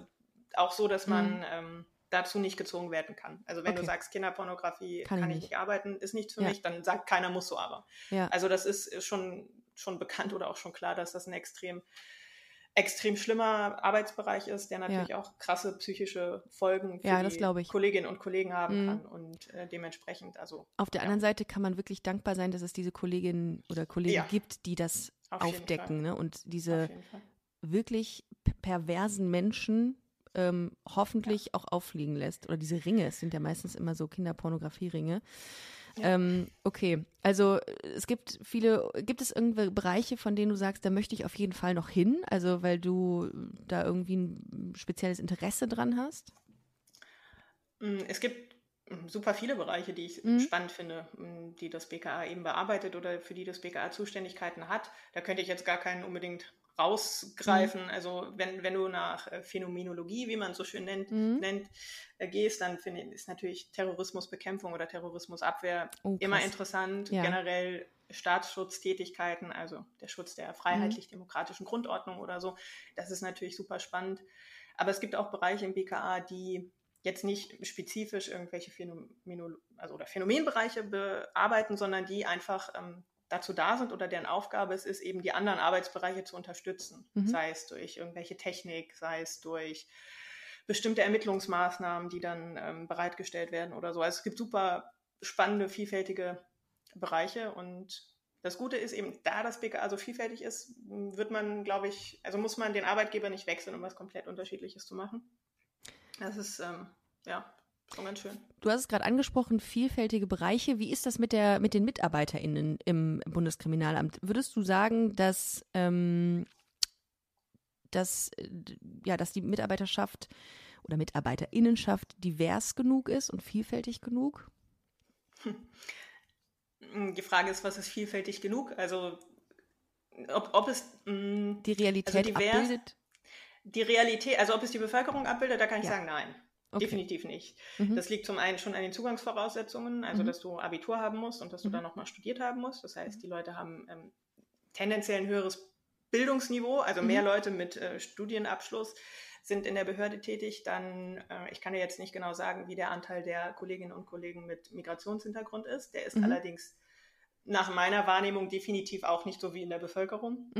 auch so, dass man mhm. ähm, dazu nicht gezwungen werden kann. Also wenn okay. du sagst, Kinderpornografie kann, kann ich nicht. nicht arbeiten, ist nichts für ja. mich, dann sagt keiner, muss so aber. Ja. Also das ist schon, schon bekannt oder auch schon klar, dass das ein extrem extrem schlimmer Arbeitsbereich ist, der natürlich ja. auch krasse psychische Folgen für ja, die Kolleginnen und Kollegen haben mhm. kann und äh, dementsprechend also auf der ja. anderen Seite kann man wirklich dankbar sein, dass es diese Kolleginnen oder Kollegen gibt, die das auf aufdecken ne? und diese wirklich perversen Menschen ähm, hoffentlich auch auffliegen lässt oder diese Ringe, es sind ja meistens immer so Kinderpornografie-Ringe. Ähm, okay, also es gibt viele, gibt es irgendwelche Bereiche, von denen du sagst, da möchte ich auf jeden Fall noch hin, also weil du da irgendwie ein spezielles Interesse dran hast? Mm, es gibt super viele Bereiche, die ich mhm. spannend finde, die das BKA eben bearbeitet oder für die das BKA Zuständigkeiten hat. Da könnte ich jetzt gar keinen unbedingt rausgreifen. Mhm. Also wenn, wenn du nach äh, Phänomenologie, wie man es so schön nennt, mhm. nennt äh, gehst, dann finde ist natürlich Terrorismusbekämpfung oder Terrorismusabwehr oh, immer interessant. Ja. Generell Staatsschutztätigkeiten, also der Schutz der freiheitlich-demokratischen Grundordnung oder so, das ist natürlich super spannend. Aber es gibt auch Bereiche im BKA, die jetzt nicht spezifisch irgendwelche Phänomeno also oder Phänomenbereiche bearbeiten, sondern die einfach ähm, dazu da sind oder deren Aufgabe es ist, eben die anderen Arbeitsbereiche zu unterstützen. Mhm. Sei es durch irgendwelche Technik, sei es durch bestimmte Ermittlungsmaßnahmen, die dann ähm, bereitgestellt werden oder so. Also es gibt super spannende, vielfältige Bereiche und das Gute ist eben, da das BKA so vielfältig ist, wird man, glaube ich, also muss man den Arbeitgeber nicht wechseln, um was komplett Unterschiedliches zu machen. Das ist, ähm, ja, Schon ganz schön. Du hast es gerade angesprochen, vielfältige Bereiche. Wie ist das mit, der, mit den MitarbeiterInnen im Bundeskriminalamt? Würdest du sagen, dass, ähm, dass, ja, dass die Mitarbeiterschaft oder MitarbeiterInnenschaft divers genug ist und vielfältig genug? Die Frage ist, was ist vielfältig genug? Also, ob, ob es mh, mm, die Realität also divers, abbildet? Die Realität, also ob es die Bevölkerung abbildet, da kann ich ja. sagen, nein. Okay. Definitiv nicht. Mhm. Das liegt zum einen schon an den Zugangsvoraussetzungen, also mhm. dass du Abitur haben musst und dass du mhm. dann nochmal studiert haben musst. Das heißt, die Leute haben ähm, tendenziell ein höheres Bildungsniveau, also mehr mhm. Leute mit äh, Studienabschluss sind in der Behörde tätig. Dann, äh, ich kann dir jetzt nicht genau sagen, wie der Anteil der Kolleginnen und Kollegen mit Migrationshintergrund ist. Der ist mhm. allerdings nach meiner Wahrnehmung definitiv auch nicht so wie in der Bevölkerung.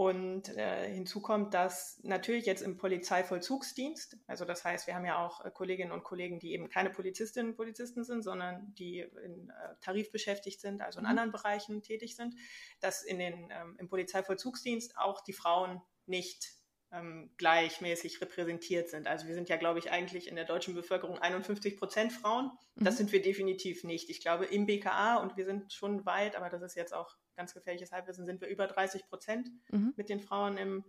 Und äh, hinzu kommt, dass natürlich jetzt im Polizeivollzugsdienst, also das heißt, wir haben ja auch äh, Kolleginnen und Kollegen, die eben keine Polizistinnen und Polizisten sind, sondern die in äh, Tarif beschäftigt sind, also in mhm. anderen Bereichen tätig sind, dass in den, ähm, im Polizeivollzugsdienst auch die Frauen nicht ähm, gleichmäßig repräsentiert sind. Also wir sind ja, glaube ich, eigentlich in der deutschen Bevölkerung 51 Prozent Frauen. Das mhm. sind wir definitiv nicht. Ich glaube, im BKA, und wir sind schon weit, aber das ist jetzt auch ganz gefährliches Halbwissen, sind wir über 30 Prozent mhm. mit den Frauen im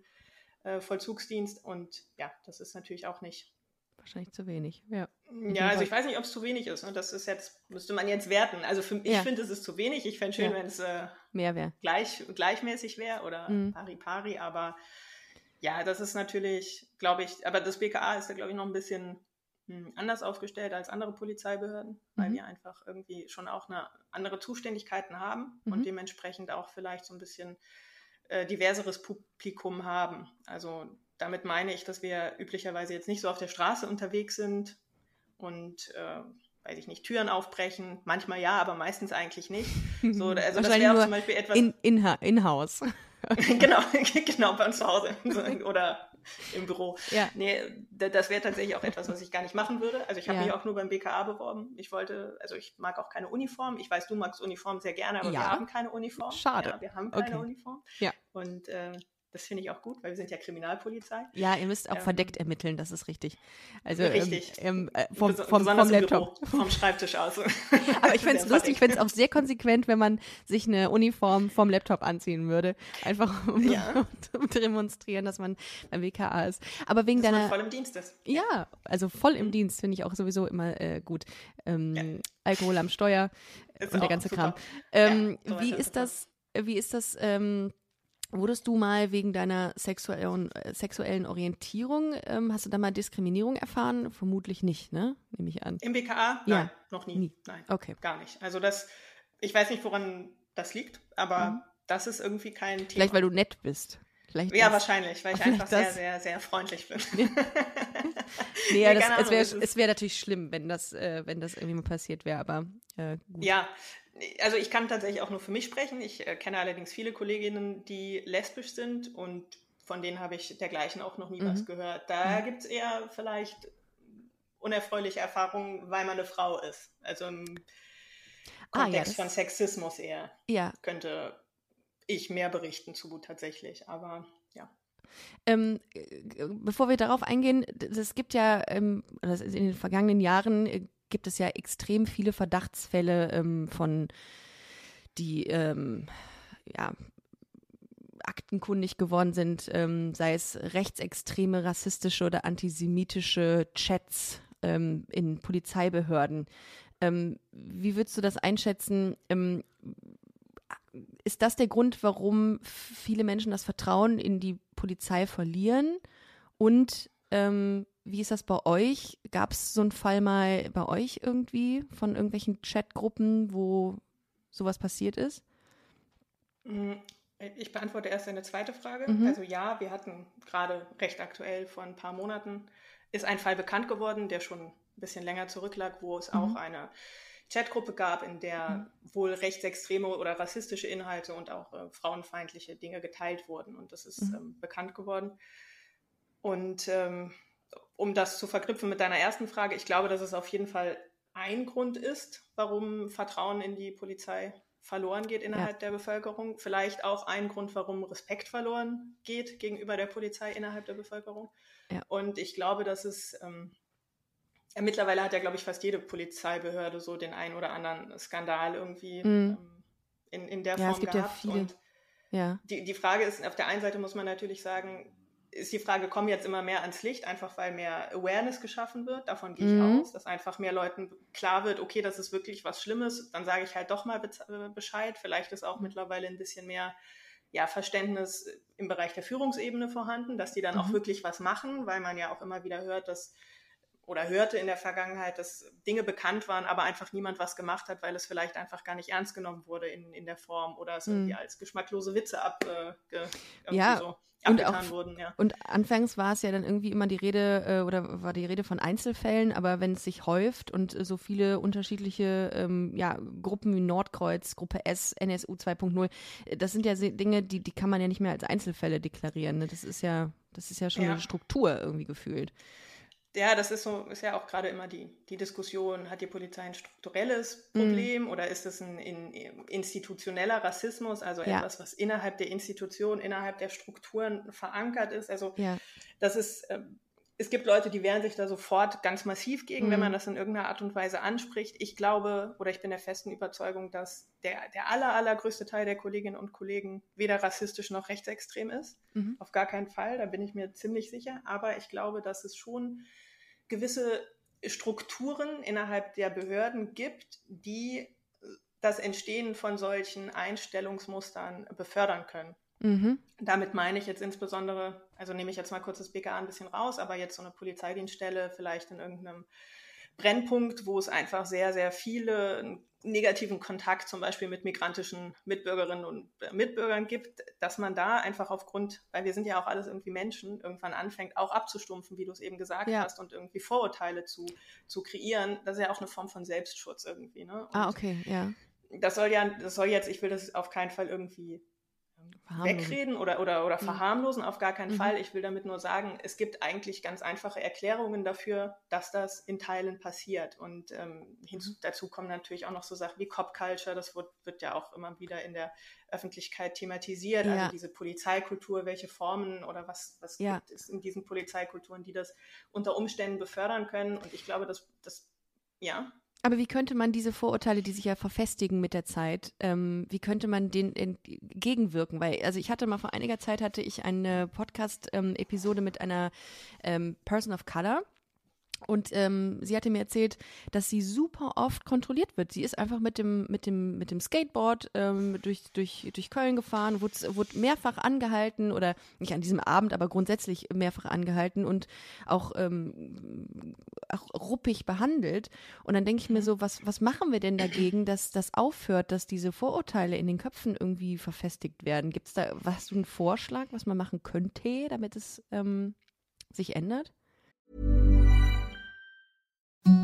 äh, Vollzugsdienst. Und ja, das ist natürlich auch nicht. Wahrscheinlich zu wenig, ja. Ja, also ich weiß nicht, ob es zu wenig ist. Ne? Das ist jetzt, müsste man jetzt werten. Also für, ich ja. finde, es ist zu wenig. Ich fände schön, ja. wenn es äh, mehr wäre. Gleich, gleichmäßig wäre oder mhm. pari pari, aber ja, das ist natürlich, glaube ich, aber das BKA ist ja, glaube ich, noch ein bisschen anders aufgestellt als andere Polizeibehörden, weil mhm. wir einfach irgendwie schon auch eine andere Zuständigkeiten haben mhm. und dementsprechend auch vielleicht so ein bisschen äh, diverseres Publikum haben. Also damit meine ich, dass wir üblicherweise jetzt nicht so auf der Straße unterwegs sind und äh, weiß ich nicht, Türen aufbrechen. Manchmal ja, aber meistens eigentlich nicht. <laughs> So, also das wäre zum Beispiel etwas. In, in, in Haus. <laughs> genau, <laughs> genau, bei uns zu Hause oder <laughs> im Büro. Ja. Nee, das wäre tatsächlich auch etwas, was ich gar nicht machen würde. Also ich habe ja. mich auch nur beim BKA beworben. Ich wollte, also ich mag auch keine Uniform. Ich weiß, du magst Uniform sehr gerne, aber ja. wir haben keine Uniform. Schade. Ja, wir haben keine okay. Uniform. Ja. Und äh, das finde ich auch gut, weil wir sind ja Kriminalpolizei. Ja, ihr müsst auch ähm, verdeckt ermitteln, das ist richtig. Also richtig. Ähm, äh, vom, vom, vom Laptop. Büro, vom Schreibtisch aus. <laughs> <laughs> Aber ich fände es lustig, ich fände es auch sehr konsequent, wenn man sich eine Uniform vom Laptop anziehen würde. Einfach um, ja. <laughs> um zu demonstrieren, dass man beim WKA ist. Aber wegen dass deiner. voll im Dienst ist. Ja, also voll im mhm. Dienst finde ich auch sowieso immer äh, gut. Ähm, ja. Alkohol am Steuer ist und der ganze super. Kram. Ähm, ja, so wie, ist das, wie ist das? Wie ist das? Wurdest du mal wegen deiner sexuellen, äh, sexuellen Orientierung, ähm, hast du da mal Diskriminierung erfahren? Vermutlich nicht, ne? Nehme ich an. Im BKA? Ja. Nein, noch nie. nie. Nein. Okay. Gar nicht. Also das, ich weiß nicht, woran das liegt, aber mhm. das ist irgendwie kein Thema. Vielleicht, weil du nett bist. Vielleicht ja, das, wahrscheinlich, weil ich einfach sehr, sehr, sehr freundlich bin. nee, <laughs> nee ja, das, es wäre wär natürlich schlimm, wenn das, äh, wenn das irgendwie mal passiert wäre, aber äh, gut. Ja, also ich kann tatsächlich auch nur für mich sprechen. Ich äh, kenne allerdings viele Kolleginnen, die lesbisch sind und von denen habe ich dergleichen auch noch nie mhm. was gehört. Da mhm. gibt es eher vielleicht unerfreuliche Erfahrungen, weil man eine Frau ist. Also im Kontext ah, ja, von Sexismus eher ja. könnte ich mehr berichten zu tatsächlich. Aber ja. Ähm, äh, bevor wir darauf eingehen, es gibt ja ähm, in den vergangenen Jahren äh, gibt es ja extrem viele Verdachtsfälle ähm, von, die ähm, ja, aktenkundig geworden sind, ähm, sei es rechtsextreme, rassistische oder antisemitische Chats ähm, in Polizeibehörden. Ähm, wie würdest du das einschätzen? Ähm, ist das der Grund, warum viele Menschen das Vertrauen in die Polizei verlieren? Und ähm, wie ist das bei euch? Gab es so einen Fall mal bei euch irgendwie von irgendwelchen Chatgruppen, wo sowas passiert ist? Mm, ich beantworte erst eine zweite Frage. Mhm. Also ja, wir hatten gerade recht aktuell vor ein paar Monaten ist ein Fall bekannt geworden, der schon ein bisschen länger zurücklag, wo es mhm. auch eine Chatgruppe gab, in der mhm. wohl rechtsextreme oder rassistische Inhalte und auch äh, frauenfeindliche Dinge geteilt wurden. Und das ist mhm. ähm, bekannt geworden. Und ähm, um das zu verknüpfen mit deiner ersten Frage, ich glaube, dass es auf jeden Fall ein Grund ist, warum Vertrauen in die Polizei verloren geht innerhalb ja. der Bevölkerung. Vielleicht auch ein Grund, warum Respekt verloren geht gegenüber der Polizei innerhalb der Bevölkerung. Ja. Und ich glaube, dass es ähm, ja, mittlerweile hat ja, glaube ich, fast jede Polizeibehörde so den einen oder anderen Skandal irgendwie mhm. ähm, in, in der Form gehabt. Und die, die Frage ist, auf der einen Seite muss man natürlich sagen, ist die Frage, kommen jetzt immer mehr ans Licht, einfach weil mehr Awareness geschaffen wird. Davon gehe ich mhm. aus, dass einfach mehr Leuten klar wird, okay, das ist wirklich was Schlimmes. Dann sage ich halt doch mal äh, Bescheid. Vielleicht ist auch mittlerweile ein bisschen mehr ja, Verständnis im Bereich der Führungsebene vorhanden, dass die dann mhm. auch wirklich was machen, weil man ja auch immer wieder hört, dass oder hörte in der Vergangenheit, dass Dinge bekannt waren, aber einfach niemand was gemacht hat, weil es vielleicht einfach gar nicht ernst genommen wurde in, in der Form oder es irgendwie mhm. als geschmacklose Witze ab, äh, ja. so und auch, wurden. Ja. Und anfangs war es ja dann irgendwie immer die Rede äh, oder war die Rede von Einzelfällen, aber wenn es sich häuft und äh, so viele unterschiedliche ähm, ja, Gruppen wie Nordkreuz, Gruppe S, NSU 2.0, äh, das sind ja Dinge, die, die kann man ja nicht mehr als Einzelfälle deklarieren. Ne? Das ist ja, das ist ja schon ja. eine Struktur irgendwie gefühlt. Ja, das ist so, ist ja auch gerade immer die, die Diskussion, hat die Polizei ein strukturelles mhm. Problem mm. oder ist es ein, ein, institutioneller Rassismus, also ja. etwas, was innerhalb der Institution, innerhalb der Strukturen verankert ist? Also ja. das ist, äh, es gibt Leute, die wehren sich da sofort ganz massiv gegen, mm. wenn man mhm. das in irgendeiner Art und Weise anspricht. Ich glaube oder ich bin der festen Überzeugung, dass der, der aller, allergrößte Teil der Kolleginnen und Kollegen weder rassistisch noch rechtsextrem ist. Mm. Auf gar keinen Fall, da bin ich mir ziemlich sicher. Aber ich glaube, dass es schon gewisse Strukturen innerhalb der Behörden gibt, die das Entstehen von solchen Einstellungsmustern befördern können. Mhm. Damit meine ich jetzt insbesondere, also nehme ich jetzt mal kurz das BKA ein bisschen raus, aber jetzt so eine Polizeidienststelle vielleicht in irgendeinem Brennpunkt, wo es einfach sehr, sehr viele negativen Kontakt zum Beispiel mit migrantischen Mitbürgerinnen und Mitbürgern gibt, dass man da einfach aufgrund, weil wir sind ja auch alles irgendwie Menschen, irgendwann anfängt auch abzustumpfen, wie du es eben gesagt ja. hast, und irgendwie Vorurteile zu, zu kreieren. Das ist ja auch eine Form von Selbstschutz irgendwie. Ne? ah, okay, ja. Das soll ja, das soll jetzt, ich will das auf keinen Fall irgendwie wegreden oder, oder, oder mhm. verharmlosen, auf gar keinen mhm. Fall. Ich will damit nur sagen, es gibt eigentlich ganz einfache Erklärungen dafür, dass das in Teilen passiert. Und ähm, hinzu, mhm. dazu kommen natürlich auch noch so Sachen wie Cop Culture, das wird, wird ja auch immer wieder in der Öffentlichkeit thematisiert. Also ja. Also diese Polizeikultur, welche Formen oder was, was ja. gibt es in diesen Polizeikulturen, die das unter Umständen befördern können. Und ich glaube, dass das, ja. Aber wie könnte man diese Vorurteile, die sich ja verfestigen mit der Zeit, ähm, wie könnte man denen entgegenwirken? Weil, also ich hatte mal vor einiger Zeit hatte ich eine Podcast-Episode ähm, mit einer ähm, Person of Color und ähm, sie hatte mir erzählt, dass sie super oft kontrolliert wird. Sie ist einfach mit dem, mit dem, mit dem Skateboard ähm, durch, durch, durch Köln gefahren, wurde, wurde mehrfach angehalten oder nicht an diesem Abend, aber grundsätzlich mehrfach angehalten und auch, ähm, auch ruppig behandelt. Und dann denke ich mir mhm. so, was, was machen wir denn dagegen, dass das aufhört, dass diese Vorurteile in den Köpfen irgendwie verfestigt werden? Gibt es da, hast du einen Vorschlag, was man machen könnte, damit es ähm, sich ändert?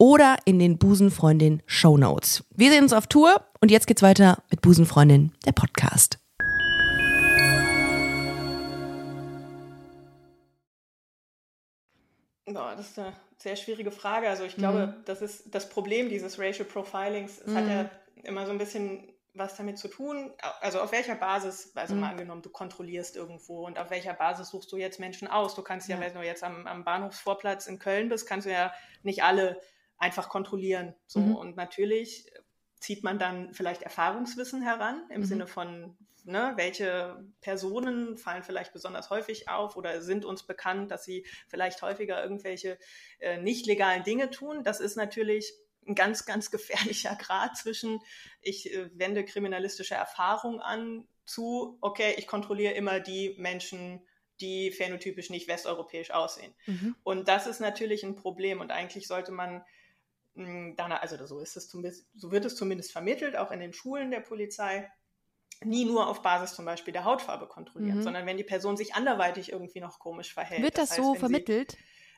oder in den Busenfreundin Show Notes. Wir sehen uns auf Tour und jetzt geht's weiter mit Busenfreundin, der Podcast. Boah, das ist eine sehr schwierige Frage. Also ich glaube, mhm. das ist das Problem dieses Racial Profilings. Es mhm. hat ja immer so ein bisschen was damit zu tun. Also auf welcher Basis, also mhm. mal angenommen, du kontrollierst irgendwo und auf welcher Basis suchst du jetzt Menschen aus? Du kannst ja, ja. wenn du jetzt am, am Bahnhofsvorplatz in Köln bist, kannst du ja nicht alle einfach kontrollieren. So. Mhm. Und natürlich zieht man dann vielleicht Erfahrungswissen heran im mhm. Sinne von, ne, welche Personen fallen vielleicht besonders häufig auf oder sind uns bekannt, dass sie vielleicht häufiger irgendwelche äh, nicht legalen Dinge tun. Das ist natürlich ein ganz, ganz gefährlicher <laughs> Grad zwischen, ich äh, wende kriminalistische Erfahrung an, zu, okay, ich kontrolliere immer die Menschen, die phänotypisch nicht westeuropäisch aussehen. Mhm. Und das ist natürlich ein Problem und eigentlich sollte man danach, also so ist es zumindest, so wird es zumindest vermittelt, auch in den Schulen der Polizei, nie nur auf Basis zum Beispiel der Hautfarbe kontrollieren, mhm. sondern wenn die Person sich anderweitig irgendwie noch komisch verhält. Wird das, das heißt, so vermittelt?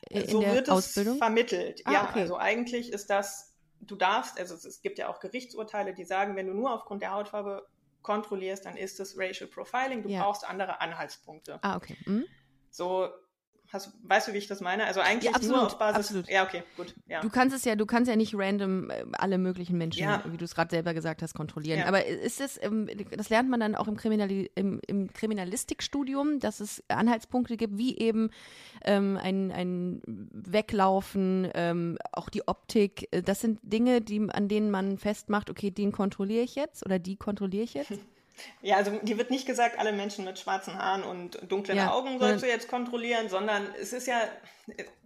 Sie, in so der wird Ausbildung? es vermittelt. Ah, ja, okay. also eigentlich ist das, du darfst, also es, es gibt ja auch Gerichtsurteile, die sagen, wenn du nur aufgrund der Hautfarbe kontrollierst, dann ist es Racial Profiling. Du ja. brauchst andere Anhaltspunkte. Ah, okay. Mhm. So, Hast, weißt du, wie ich das meine? Also eigentlich ja, absolut, nur auf Basis. Absolut. Ja, okay, gut. Ja. Du kannst es ja, du kannst ja nicht random äh, alle möglichen Menschen, ja. wie du es gerade selber gesagt hast, kontrollieren. Aber ist es, ähm, das lernt man dann auch im, Kriminali im, im Kriminalistikstudium, dass es Anhaltspunkte gibt, wie eben ähm, ein, ein Weglaufen, ähm, auch die Optik. Äh, das sind Dinge, die, an denen man festmacht, okay, den kontrolliere ich jetzt oder die kontrolliere ich jetzt. <laughs> Ja, also dir wird nicht gesagt, alle Menschen mit schwarzen Haaren und dunklen ja. Augen sollst du jetzt kontrollieren, sondern es ist ja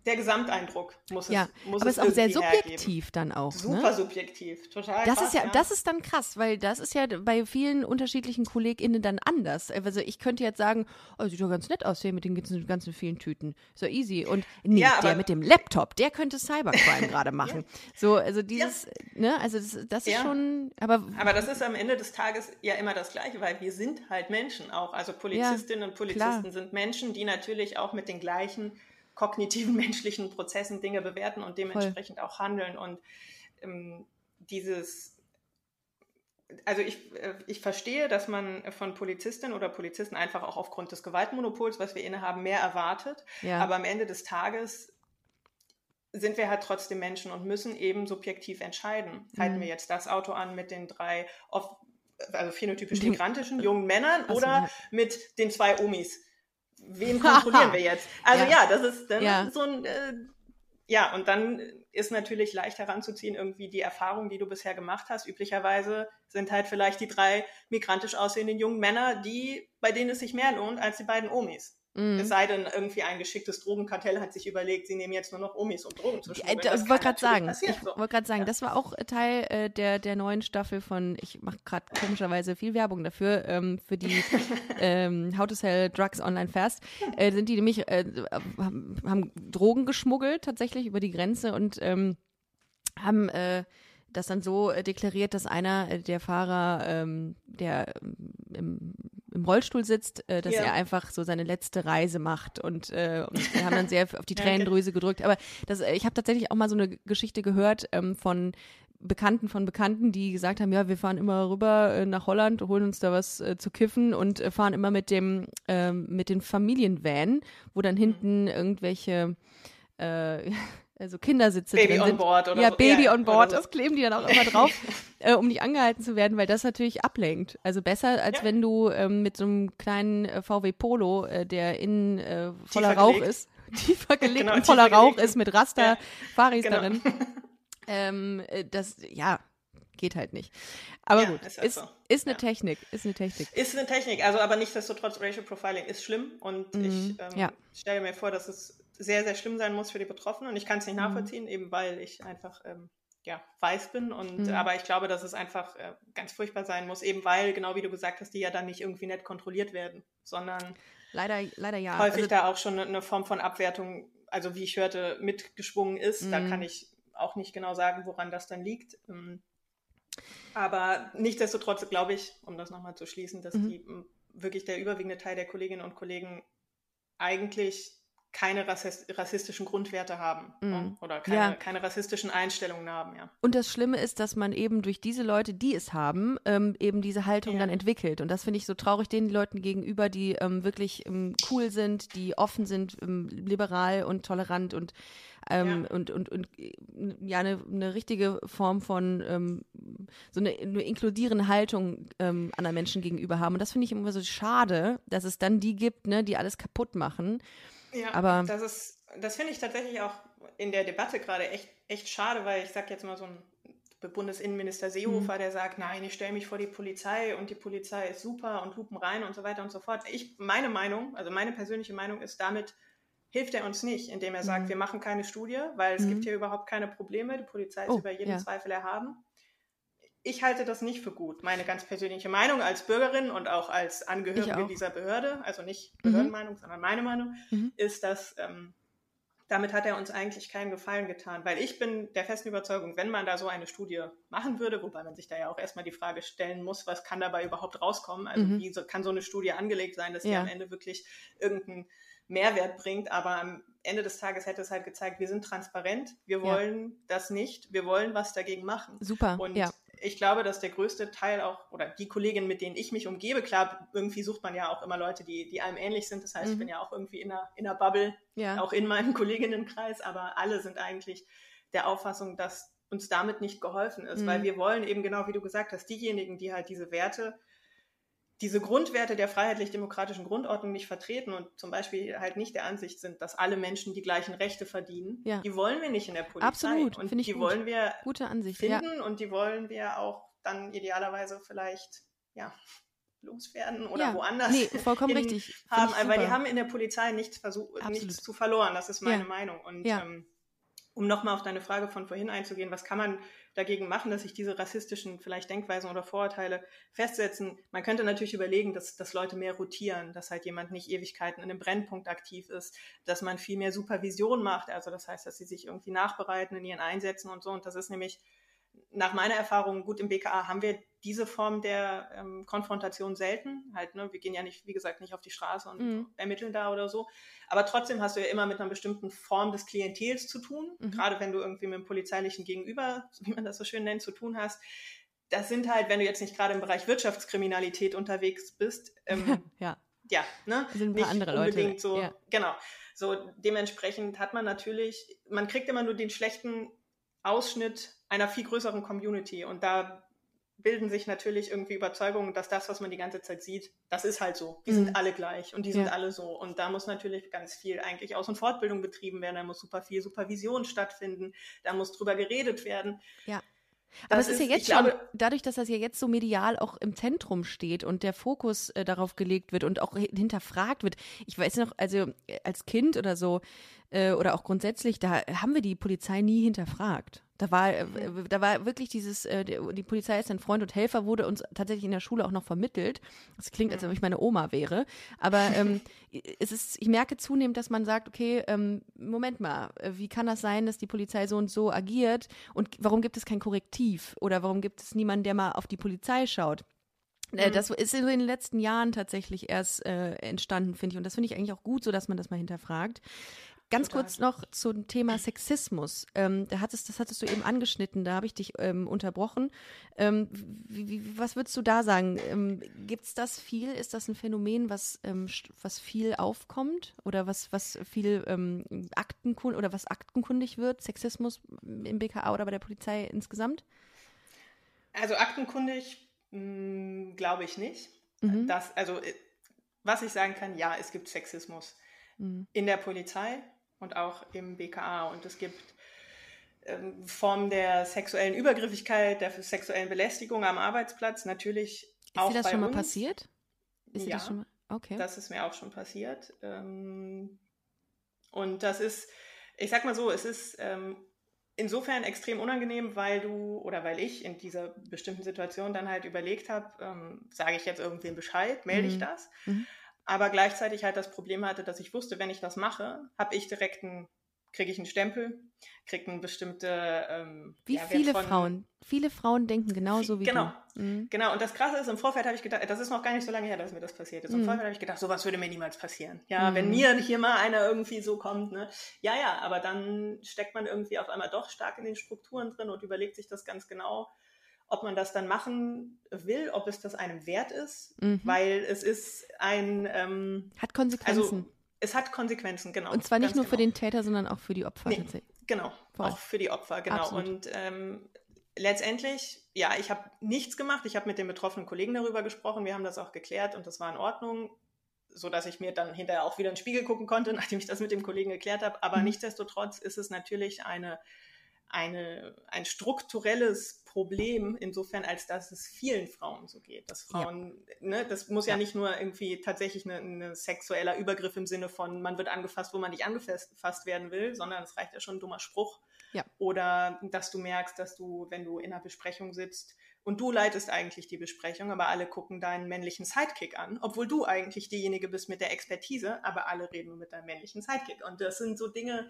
der Gesamteindruck muss ja, es muss aber es ist auch sehr subjektiv hergeben. dann auch. Super ne? subjektiv, total. Das krass, ist ja, ja, das ist dann krass, weil das ist ja bei vielen unterschiedlichen KollegInnen dann anders. Also ich könnte jetzt sagen, oh, sieht doch ganz nett aus hier mit den ganzen, ganzen vielen Tüten. So easy. Und nee, ja, der mit dem Laptop, der könnte Cybercrime <laughs> gerade machen. ja. So, also dieses, ne, also das, das ist schon, aber. Aber das ist am Ende des Tages ja immer das Gleiche, weil wir sind halt Menschen auch. Also Polizistinnen und Polizisten klar. sind Menschen, die natürlich auch mit den gleichen kognitiven <laughs> menschlichen Prozessen Dinge bewerten und dementsprechend Voll. auch handeln. Und ähm, dieses, also ich, äh, ich verstehe, dass man von Polizistinnen oder Polizisten einfach auch aufgrund des Gewaltmonopols, was wir innehaben, mehr erwartet. Ja. Aber am Ende des Tages sind wir halt trotzdem Menschen und müssen eben subjektiv entscheiden. Mhm. Halten wir jetzt das Auto an mit den drei oft, also phänotypisch migrantischen jungen Männern also, oder ja. mit den zwei Omis? Wen kontrollieren wir jetzt? <laughs> Also ja, ja das ist dann ja. so ein, äh, ja, und dann ist natürlich leicht heranzuziehen, irgendwie die Erfahrung, die du bisher gemacht hast. Üblicherweise sind halt vielleicht die drei migrantisch aussehenden jungen Männer, die, bei denen es sich mehr lohnt als die beiden Omis. Mhm. Es sei denn, irgendwie ein geschicktes Drogenkartell hat sich überlegt, sie nehmen jetzt nur noch Omis, um Drogen zu schmuggeln. Äh, ich wollte gerade sagen, ich so. wollte gerade sagen, ja. das war auch Teil äh, der, der neuen Staffel von, ich mache gerade komischerweise viel Werbung dafür, ähm, für die <laughs> ähm, How to Sell Drugs Online Fast, äh, sind die nämlich, äh, haben Drogen geschmuggelt tatsächlich über die Grenze und ähm, haben äh, das dann so äh, deklariert, dass einer äh, der Fahrer, ähm, der im im Rollstuhl sitzt, äh, dass ja. er einfach so seine letzte Reise macht und, äh, und wir haben dann sehr auf die <laughs> Tränendrüse gedrückt. Aber das, äh, ich habe tatsächlich auch mal so eine Geschichte gehört ähm, von Bekannten von Bekannten, die gesagt haben, ja, wir fahren immer rüber äh, nach Holland, holen uns da was äh, zu kiffen und äh, fahren immer mit dem ähm, mit den Familienvan, wo dann hinten irgendwelche äh, <laughs> also Kindersitze Baby drin sind. on board oder Ja, so. Baby ja, on board, so. das kleben die dann auch immer drauf, <laughs> äh, um nicht angehalten zu werden, weil das natürlich ablenkt. Also besser, als ja. wenn du ähm, mit so einem kleinen äh, VW Polo, äh, der innen äh, voller tiefer Rauch gelegt. ist, <laughs> tiefer gelegt genau, und voller Rauch gelegt. ist mit Raster-Faris ja, genau. darin. <laughs> Ähm, äh, das, ja, geht halt nicht. Aber Ja, gut, ist ist, halt so. ist eine Ja. Technik, ist eine Technik. Ist eine Technik, also aber nichtsdestotrotz, Racial Profiling ist schlimm und Mhm, ich ähm, ja. stelle mir vor, dass es sehr, sehr schlimm sein muss für die Betroffenen und ich kann es nicht Mhm. nachvollziehen, eben weil ich einfach ähm, ja, weiß bin und Mhm. aber ich glaube, dass es einfach äh, ganz furchtbar sein muss, eben weil, genau wie du gesagt hast, die ja dann nicht irgendwie nett kontrolliert werden, sondern Leider, leider ja. häufig Also, da auch schon eine Form von Abwertung, also wie ich hörte, mitgeschwungen ist. Da Mhm. kann ich auch nicht genau sagen, woran das dann liegt. Ähm, Aber nichtsdestotrotz glaube ich, um das nochmal zu schließen, dass Mhm. die wirklich der überwiegende Teil der Kolleginnen und Kollegen eigentlich keine rassist rassistischen Grundwerte haben ne? oder keine, Ja. keine rassistischen Einstellungen haben. Ja. Und das Schlimme ist, dass man eben durch diese Leute, die es haben, ähm, eben diese Haltung Ja. dann entwickelt. Und das finde ich so traurig den Leuten gegenüber, die ähm, wirklich ähm, cool sind, die offen sind, ähm, liberal und tolerant und ähm, Ja. und, und, und äh, ja, eine, eine richtige Form von ähm, so eine, eine inkludierende Haltung anderen Menschen gegenüber haben. Und das finde ich immer so schade, dass es dann die gibt, ne, die alles kaputt machen. Ja, Aber- das ist, das finde ich tatsächlich auch in der Debatte gerade echt, echt schade, weil ich sage jetzt mal so ein Bundesinnenminister Seehofer, Mhm. der sagt, nein, ich stelle mich vor die Polizei und die Polizei ist super und Lupen rein und so weiter und so fort. Ich, meine Meinung, also meine persönliche Meinung ist, damit hilft er uns nicht, indem er sagt, Mhm. wir machen keine Studie, weil es Mhm. gibt hier überhaupt keine Probleme, die Polizei ist Oh, über jeden ja. Zweifel erhaben. Ich halte das nicht für gut. Meine ganz persönliche Meinung als Bürgerin und auch als Angehörige auch. dieser Behörde, also nicht Mhm. Behördenmeinung, sondern meine Meinung, Mhm. ist, dass ähm, damit hat er uns eigentlich keinen Gefallen getan, weil ich bin der festen Überzeugung, wenn man da so eine Studie machen würde, wobei man sich da ja auch erstmal die Frage stellen muss, was kann dabei überhaupt rauskommen? Also Mhm. wie so, kann so eine Studie angelegt sein, dass die Ja. am Ende wirklich irgendeinen Mehrwert bringt, aber am Ende des Tages hätte es halt gezeigt, wir sind transparent, wir Ja. wollen das nicht, wir wollen was dagegen machen. Super. Und ja. Ich glaube, dass der größte Teil auch, oder die Kolleginnen, mit denen ich mich umgebe, klar, irgendwie sucht man ja auch immer Leute, die, die einem ähnlich sind. Das heißt, ich Mhm. bin ja auch irgendwie in einer, in einer Bubble, ja. auch in meinem <laughs> Kolleginnenkreis, aber alle sind eigentlich der Auffassung, dass uns damit nicht geholfen ist, Mhm. weil wir wollen eben genau, wie du gesagt hast, diejenigen, die halt diese Werte, diese Grundwerte der freiheitlich-demokratischen Grundordnung nicht vertreten und zum Beispiel halt nicht der Ansicht sind, dass alle Menschen die gleichen Rechte verdienen, Ja. die wollen wir nicht in der Polizei. Absolut, und finde ich die gut. wollen wir Gute Ansicht. Ja. finden und die wollen wir auch dann idealerweise vielleicht ja, loswerden oder ja. woanders Nee, vollkommen <laughs> hin richtig. Find haben, weil die super. haben in der Polizei nichts, versuch, Absolut. nichts zu verloren. Das ist meine Ja. Meinung. Und Ja. ähm, um nochmal auf deine Frage von vorhin einzugehen, was kann man dagegen machen, dass sich diese rassistischen vielleicht Denkweisen oder Vorurteile festsetzen? Man könnte natürlich überlegen, dass, dass Leute mehr rotieren, dass halt jemand nicht Ewigkeiten in einem Brennpunkt aktiv ist, dass man viel mehr Supervision macht. Also das heißt, dass sie sich irgendwie nachbereiten in ihren Einsätzen und so. Und das ist nämlich nach meiner Erfahrung, gut im BKA haben wir diese Form der ähm, Konfrontation selten. Halt, ne, wir gehen ja nicht, wie gesagt, nicht auf die Straße und Mhm. ermitteln da oder so. Aber trotzdem hast du ja immer mit einer bestimmten Form des Klientels zu tun. Mhm. Gerade wenn du irgendwie mit dem polizeilichen Gegenüber, wie man das so schön nennt, zu tun hast. Das sind halt, wenn du jetzt nicht gerade im Bereich Wirtschaftskriminalität unterwegs bist, ähm, <laughs> ja. ja, ne? Sind ein paar nicht andere Leute. unbedingt so, Ja. genau. So dementsprechend hat man natürlich, man kriegt immer nur den schlechten Ausschnitt einer viel größeren Community und da bilden sich natürlich irgendwie Überzeugungen, dass das, was man die ganze Zeit sieht, das ist halt so. Die Mhm. sind alle gleich und die sind Ja. alle so. Und da muss natürlich ganz viel eigentlich Aus- und Fortbildung betrieben werden, da muss super viel Supervision stattfinden, da muss drüber geredet werden. Ja. Aber Das es ist ja ist- jetzt ich schon, glaube- dadurch, dass das ja jetzt so medial auch im Zentrum steht und der Fokus äh, darauf gelegt wird und auch hi- hinterfragt wird. Ich weiß noch, also äh, als Kind oder so, äh, oder auch grundsätzlich, da haben wir die Polizei nie hinterfragt. Da war, äh, Mhm. da war wirklich dieses, äh, die Polizei ist ein Freund und Helfer, wurde uns tatsächlich in der Schule auch noch vermittelt. Das klingt, als ob ich meine Oma wäre. Aber ähm, <laughs> es ist, ich merke zunehmend, dass man sagt, okay, ähm, Moment mal, äh, wie kann das sein, dass die Polizei so und so agiert? Und warum gibt es kein Korrektiv? Oder warum gibt es niemanden, der mal auf die Polizei schaut? Äh, Das ist in den letzten Jahren tatsächlich erst äh, entstanden, finde ich. Und das finde ich eigentlich auch gut, so dass man das mal hinterfragt. Ganz Total. kurz noch zum Thema Sexismus. Ähm, da hattest, das hattest du eben angeschnitten, da habe ich dich ähm, unterbrochen. Ähm, wie, wie, was würdest du da sagen? Ähm, Gibt es das viel? Ist das ein Phänomen, was, ähm, was viel aufkommt oder was, was viel ähm, Aktenkund oder was aktenkundig wird? Sexismus im BKA oder bei der Polizei insgesamt? Also aktenkundig mh, glaube ich nicht. Mhm. Das, also äh, was ich sagen kann, ja, es gibt Sexismus Mhm. in der Polizei und auch im BKA und es gibt ähm, Form der sexuellen Übergriffigkeit, der sexuellen Belästigung am Arbeitsplatz natürlich ist auch dir das bei schon mal passiert? Ist dir ja, das schon mal? Okay. das ist mir auch schon passiert. Ähm, und das ist, ich sag mal so, es ist ähm, insofern extrem unangenehm, weil du oder weil ich in dieser bestimmten Situation dann halt überlegt habe, ähm, sage ich jetzt irgendwem Bescheid, melde ich Mhm. das? Mhm. Aber gleichzeitig halt das Problem hatte, dass ich wusste, wenn ich das mache, habe ich direkt einen, kriege ich einen Stempel, kriege eine bestimmte. Ähm, Wie ja, viele von- Frauen? Viele Frauen denken genauso wie Genau. du. Mhm. Genau, und das Krasse ist, im Vorfeld habe ich gedacht, das ist noch gar nicht so lange her, dass mir das passiert ist. Im Mhm. Vorfeld habe ich gedacht, sowas würde mir niemals passieren. Ja, Mhm. wenn mir hier mal einer irgendwie so kommt, ne? Ja, ja, aber dann steckt man irgendwie auf einmal doch stark in den Strukturen drin und überlegt sich das ganz genau, ob man das dann machen will, ob es das einem wert ist, Mhm. weil es ist ein, ähm, Hat Konsequenzen. also es hat Konsequenzen, genau. Und zwar nicht nur für genau. den Täter, sondern auch für die Opfer Nee. tatsächlich. Genau, Voll. auch für die Opfer, genau. Absolut. Und ähm, letztendlich, ja, ich habe nichts gemacht. Ich habe mit den betroffenen Kollegen darüber gesprochen. Wir haben das auch geklärt und das war in Ordnung, so dass ich mir dann hinterher auch wieder in den Spiegel gucken konnte, <laughs> nachdem ich das mit dem Kollegen geklärt habe. Aber Mhm. nichtsdestotrotz ist es natürlich eine, eine, ein strukturelles Problem, insofern als dass es vielen Frauen so geht. Dass Ja. Frauen, ne, das muss ja, Ja. nicht nur irgendwie tatsächlich ein eine sexueller Übergriff im Sinne von, man wird angefasst, wo man nicht angefasst werden will, sondern es reicht ja schon ein dummer Spruch. Ja. Oder dass du merkst, dass du, wenn du in einer Besprechung sitzt und du leitest eigentlich die Besprechung, aber alle gucken deinen männlichen Sidekick an, obwohl du eigentlich diejenige bist mit der Expertise, aber alle reden nur mit deinem männlichen Sidekick. Und das sind so Dinge,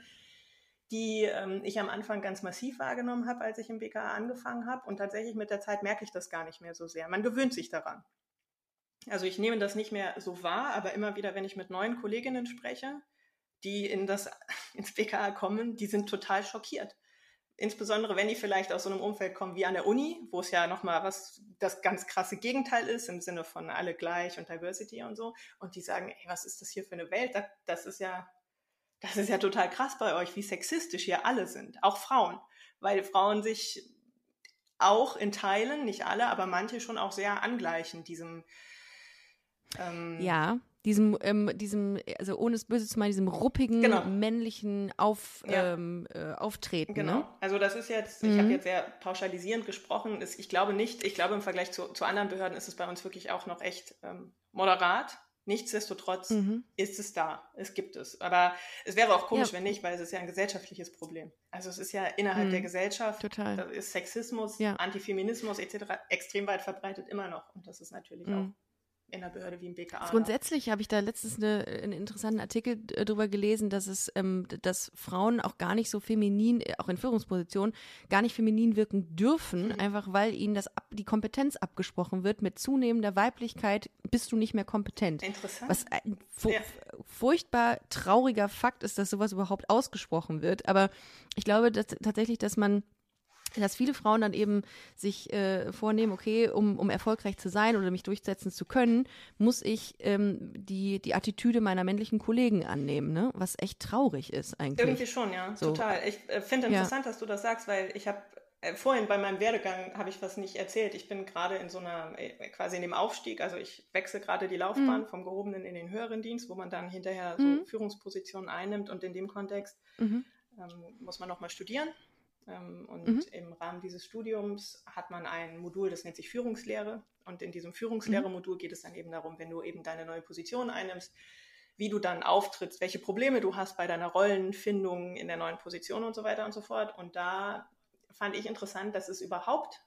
die ähm, ich am Anfang ganz massiv wahrgenommen habe, als ich im BKA angefangen habe. Und tatsächlich mit der Zeit merke ich das gar nicht mehr so sehr. Man gewöhnt sich daran. Also ich nehme das nicht mehr so wahr, aber immer wieder, wenn ich mit neuen Kolleginnen spreche, die in das, <laughs> ins BKA kommen, die sind total schockiert. Insbesondere, wenn die vielleicht aus so einem Umfeld kommen wie an der Uni, wo es ja nochmal was, das ganz krasse Gegenteil ist, im Sinne von alle gleich und Diversity und so. Und die sagen, ey, was ist das hier für eine Welt? Das, das ist ja, das ist ja total krass bei euch, wie sexistisch hier alle sind, auch Frauen, weil Frauen sich auch in Teilen, nicht alle, aber manche schon auch sehr angleichen, diesem ähm, Ja, diesem, ähm, diesem, also ohne es böse zu meinen, diesem ruppigen, Genau. männlichen Auf, Ja. ähm, äh, Auftreten. Genau. Ne? Also das ist jetzt, ich Mhm. habe jetzt sehr pauschalisierend gesprochen. Es- Ich glaube nicht, ich glaube im Vergleich zu, zu anderen Behörden ist es bei uns wirklich auch noch echt ähm, moderat. Nichtsdestotrotz Mhm. ist es da. Es gibt es. Aber es wäre auch komisch, Ja. wenn nicht, weil es ist ja ein gesellschaftliches Problem. Also es ist ja innerhalb Mhm. der Gesellschaft, Total. da ist Sexismus, Ja. Antifeminismus etc. extrem weit verbreitet immer noch. Und das ist natürlich Mhm. auch in einer Behörde wie im BKA. Grundsätzlich habe ich da letztens eine, einen interessanten Artikel äh, drüber gelesen, dass es, ähm, dass Frauen auch gar nicht so feminin, äh, auch in Führungspositionen, gar nicht feminin wirken dürfen, Mhm. einfach weil ihnen das ab, die Kompetenz abgesprochen wird. Mit zunehmender Weiblichkeit bist du nicht mehr kompetent. Interessant. Was ein Ja. furchtbar trauriger Fakt ist, dass sowas überhaupt ausgesprochen wird. Aber ich glaube dass, tatsächlich, dass man dass viele Frauen dann eben sich äh, vornehmen, okay, um, um erfolgreich zu sein oder mich durchsetzen zu können, muss ich ähm, die, die Attitüde meiner männlichen Kollegen annehmen, ne? was echt traurig ist eigentlich. Irgendwie schon, ja, So. total. Ich äh, finde Ja. interessant, dass du das sagst, weil ich habe äh, vorhin bei meinem Werdegang habe ich was nicht erzählt. Ich bin gerade in so einer äh, quasi in dem Aufstieg, also ich wechsle gerade die Laufbahn Mhm. vom gehobenen in den höheren Dienst, wo man dann hinterher so Mhm. Führungspositionen einnimmt und in dem Kontext Mhm. ähm, muss man nochmal studieren. Ähm, und Mhm. im Rahmen dieses Studiums hat man ein Modul, das nennt sich Führungslehre. Und in diesem Führungslehre-Modul geht es dann eben darum, wenn du eben deine neue Position einnimmst, wie du dann auftrittst, welche Probleme du hast bei deiner Rollenfindung in der neuen Position und so weiter und so fort. Und da fand ich interessant, dass es überhaupt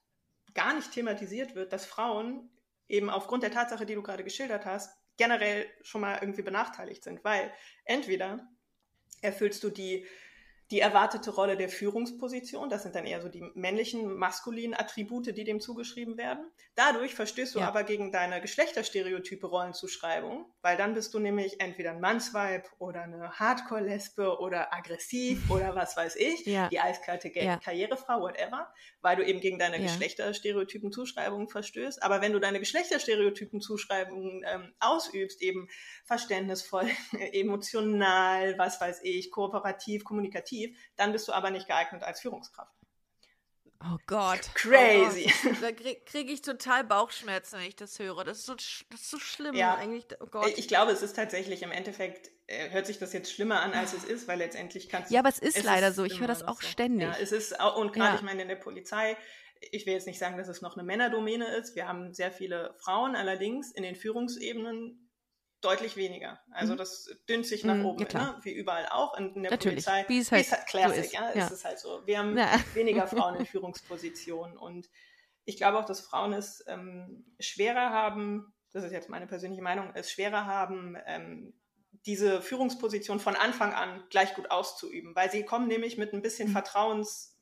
gar nicht thematisiert wird, dass Frauen eben aufgrund der Tatsache, die du gerade geschildert hast, generell schon mal irgendwie benachteiligt sind, weil entweder erfüllst du die die erwartete Rolle der Führungsposition, das sind dann eher so die männlichen, maskulinen Attribute, die dem zugeschrieben werden. Dadurch verstößt du Ja. aber gegen deine geschlechterstereotype Rollenzuschreibung, weil dann bist du nämlich entweder ein Mannsweib oder eine Hardcore-Lesbe oder aggressiv <laughs> oder was weiß ich, Ja. die eiskalte Ge Ja. Karrierefrau, whatever, weil du eben gegen deine Ja. Geschlechterstereotypen Zuschreibungen verstößt. Aber wenn du deine Geschlechterstereotypen Zuschreibungen ähm, ausübst, eben verständnisvoll, <laughs> emotional, was weiß ich, kooperativ, kommunikativ, dann bist du aber nicht geeignet als Führungskraft. Oh Gott. Crazy. Oh, da kriege krieg ich total Bauchschmerzen, wenn ich das höre. Das ist so, das ist so schlimm Ja. eigentlich. Oh Gott. Ich glaube, es ist tatsächlich im Endeffekt, äh, hört sich das jetzt schlimmer an, als es ist, weil letztendlich kannst du. Ja, aber es ist leider so. Ich höre das auch ständig. Ja, es ist auch, und gerade, Ja. ich meine, in der Polizei, ich will jetzt nicht sagen, dass es noch eine Männerdomäne ist. Wir haben sehr viele Frauen, allerdings in den Führungsebenen deutlich weniger. Also Mhm. das dünnt sich nach Mhm, oben, ja, ne? wie überall auch in, in der Natürlich, Polizei. wie es halt so Classic, ist, ja, ja. es ist halt so. Wir haben Ja. <laughs> weniger <laughs> Frauen in Führungspositionen und ich glaube auch, dass Frauen es ähm, schwerer haben, das ist jetzt meine persönliche Meinung, es schwerer haben, ähm, diese Führungsposition von Anfang an gleich gut auszuüben, weil sie kommen nämlich mit ein bisschen Mhm. Vertrauens,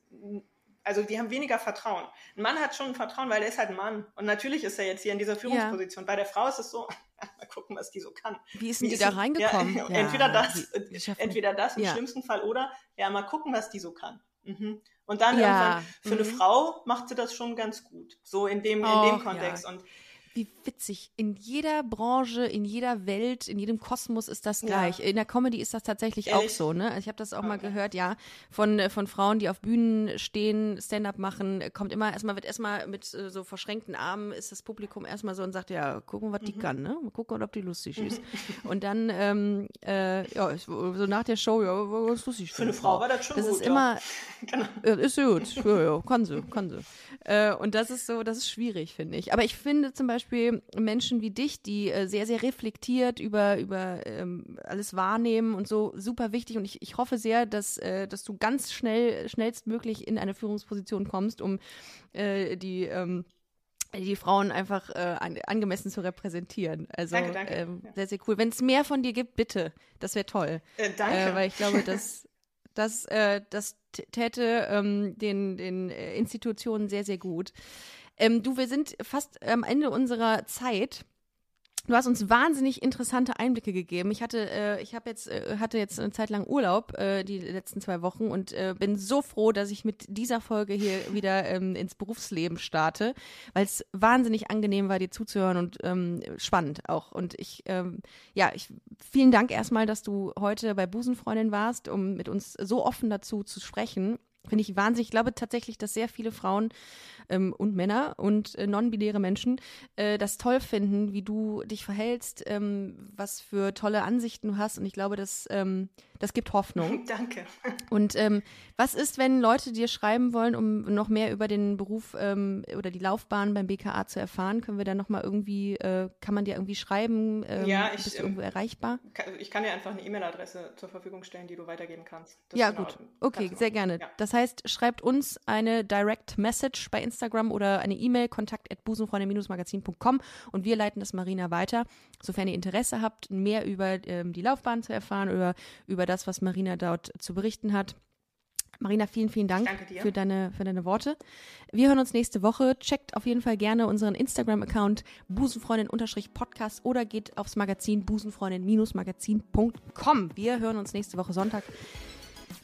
also die haben weniger Vertrauen. Ein Mann hat schon Vertrauen, weil er ist halt ein Mann. Und natürlich ist er jetzt hier in dieser Führungsposition. Bei der Frau ist es so, <laughs> mal gucken, was die so kann. Wie ist denn die ist da reingekommen? <laughs> Ja, entweder das, wie- entweder das im Ja. schlimmsten Fall oder ja, mal gucken, was die so kann. Mhm. Und dann Ja, irgendwann, für eine mhm. Frau macht sie das schon ganz gut. So in dem, in dem ja. Kontext. Und Wie witzig. In jeder Branche, in jeder Welt, in jedem Kosmos ist das Ja. gleich. In der Comedy ist das tatsächlich auch Ehrlich? so, ne? Also ich habe das auch mal Okay. gehört, ja, von, von Frauen, die auf Bühnen stehen, Stand-up machen, kommt immer, erstmal wird erstmal mit äh, so verschränkten Armen ist das Publikum erstmal so und sagt, ja, gucken, was die Mhm. kann, ne? Mal gucken, ob die lustig <laughs> ist. und dann, ähm, äh, ja, so nach der Show, ja, was lustig für eine Frau war das schon Das gut. ist ja. immer, <laughs> Genau. ja, ist gut. Ja, ja, kann sie, kann sie. Äh, und das ist so, das ist schwierig, finde ich. Aber ich finde zum Beispiel Menschen wie dich, die äh, sehr, sehr reflektiert über, über ähm, alles wahrnehmen und so super wichtig. Und ich, ich hoffe sehr, dass, äh, dass du ganz schnell, schnellstmöglich in eine Führungsposition kommst, um äh, die, ähm, die Frauen einfach äh, an, angemessen zu repräsentieren. Also Danke, danke. Ähm, sehr, sehr cool. Wenn es mehr von dir gibt, bitte. Das wäre toll. Äh, danke. Äh, weil ich glaube, dass <laughs> das, äh, das täte ähm, den, den äh, Institutionen sehr, sehr gut. Ähm, du, wir sind fast am Ende unserer Zeit. Du hast uns wahnsinnig interessante Einblicke gegeben. Ich hatte, äh, ich habe jetzt, äh, hatte jetzt eine Zeit lang Urlaub äh, die letzten zwei Wochen und äh, bin so froh, dass ich mit dieser Folge hier wieder ähm, ins Berufsleben starte, weil es wahnsinnig angenehm war, dir zuzuhören und ähm, spannend auch. Und ich, ähm, ja, ich vielen Dank erstmal, dass du heute bei Busenfreundin warst, um mit uns so offen dazu zu sprechen. Finde ich wahnsinnig. Ich glaube tatsächlich, dass sehr viele Frauen ähm, und Männer und äh, non-binäre Menschen äh, das toll finden, wie du dich verhältst, ähm, was für tolle Ansichten du hast. Und ich glaube, das, ähm, das gibt Hoffnung. <laughs> danke. Und ähm, was ist, wenn Leute dir schreiben wollen, um noch mehr über den Beruf ähm, oder die Laufbahn beim BKA zu erfahren? Können wir da nochmal irgendwie, äh, kann man dir irgendwie schreiben? Ähm, Ja, ich, bist du ähm, irgendwo erreichbar? Ich kann dir einfach eine E-Mail-Adresse zur Verfügung stellen, die du weitergeben kannst. Das Ja, in gut. Okay, sehr gerne. Ja. Das heißt, schreibt uns eine Direct Message bei Instagram oder eine E-Mail, kontakt at busenfreunde-magazin.com und wir leiten das Marina weiter. Sofern ihr Interesse habt, mehr über ähm, die Laufbahn zu erfahren oder über das, was Marina dort zu berichten hat. Marina, vielen, vielen Dank für deine, für deine Worte. Wir hören uns nächste Woche. Checkt auf jeden Fall gerne unseren Instagram-Account busenfreundin-podcast oder geht aufs Magazin busenfreundin-magazin.com. Wir hören uns nächste Woche Sonntag.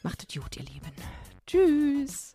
Macht es gut, ihr Lieben. Tschüss.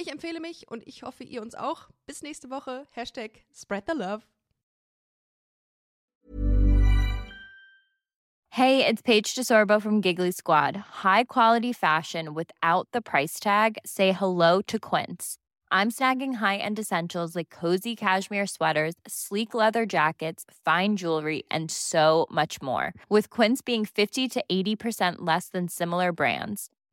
Ich empfehle mich und ich hoffe, ihr uns auch. Bis nächste Woche. Hashtag Spread the Love. Hey, it's Paige DeSorbo from Giggly Squad. High quality fashion without the price tag. Say hello to Quince. I'm snagging high-end essentials like cozy cashmere sweaters, sleek leather jackets, fine jewelry, and so much more. With Quince being 50 to 80% less than similar brands.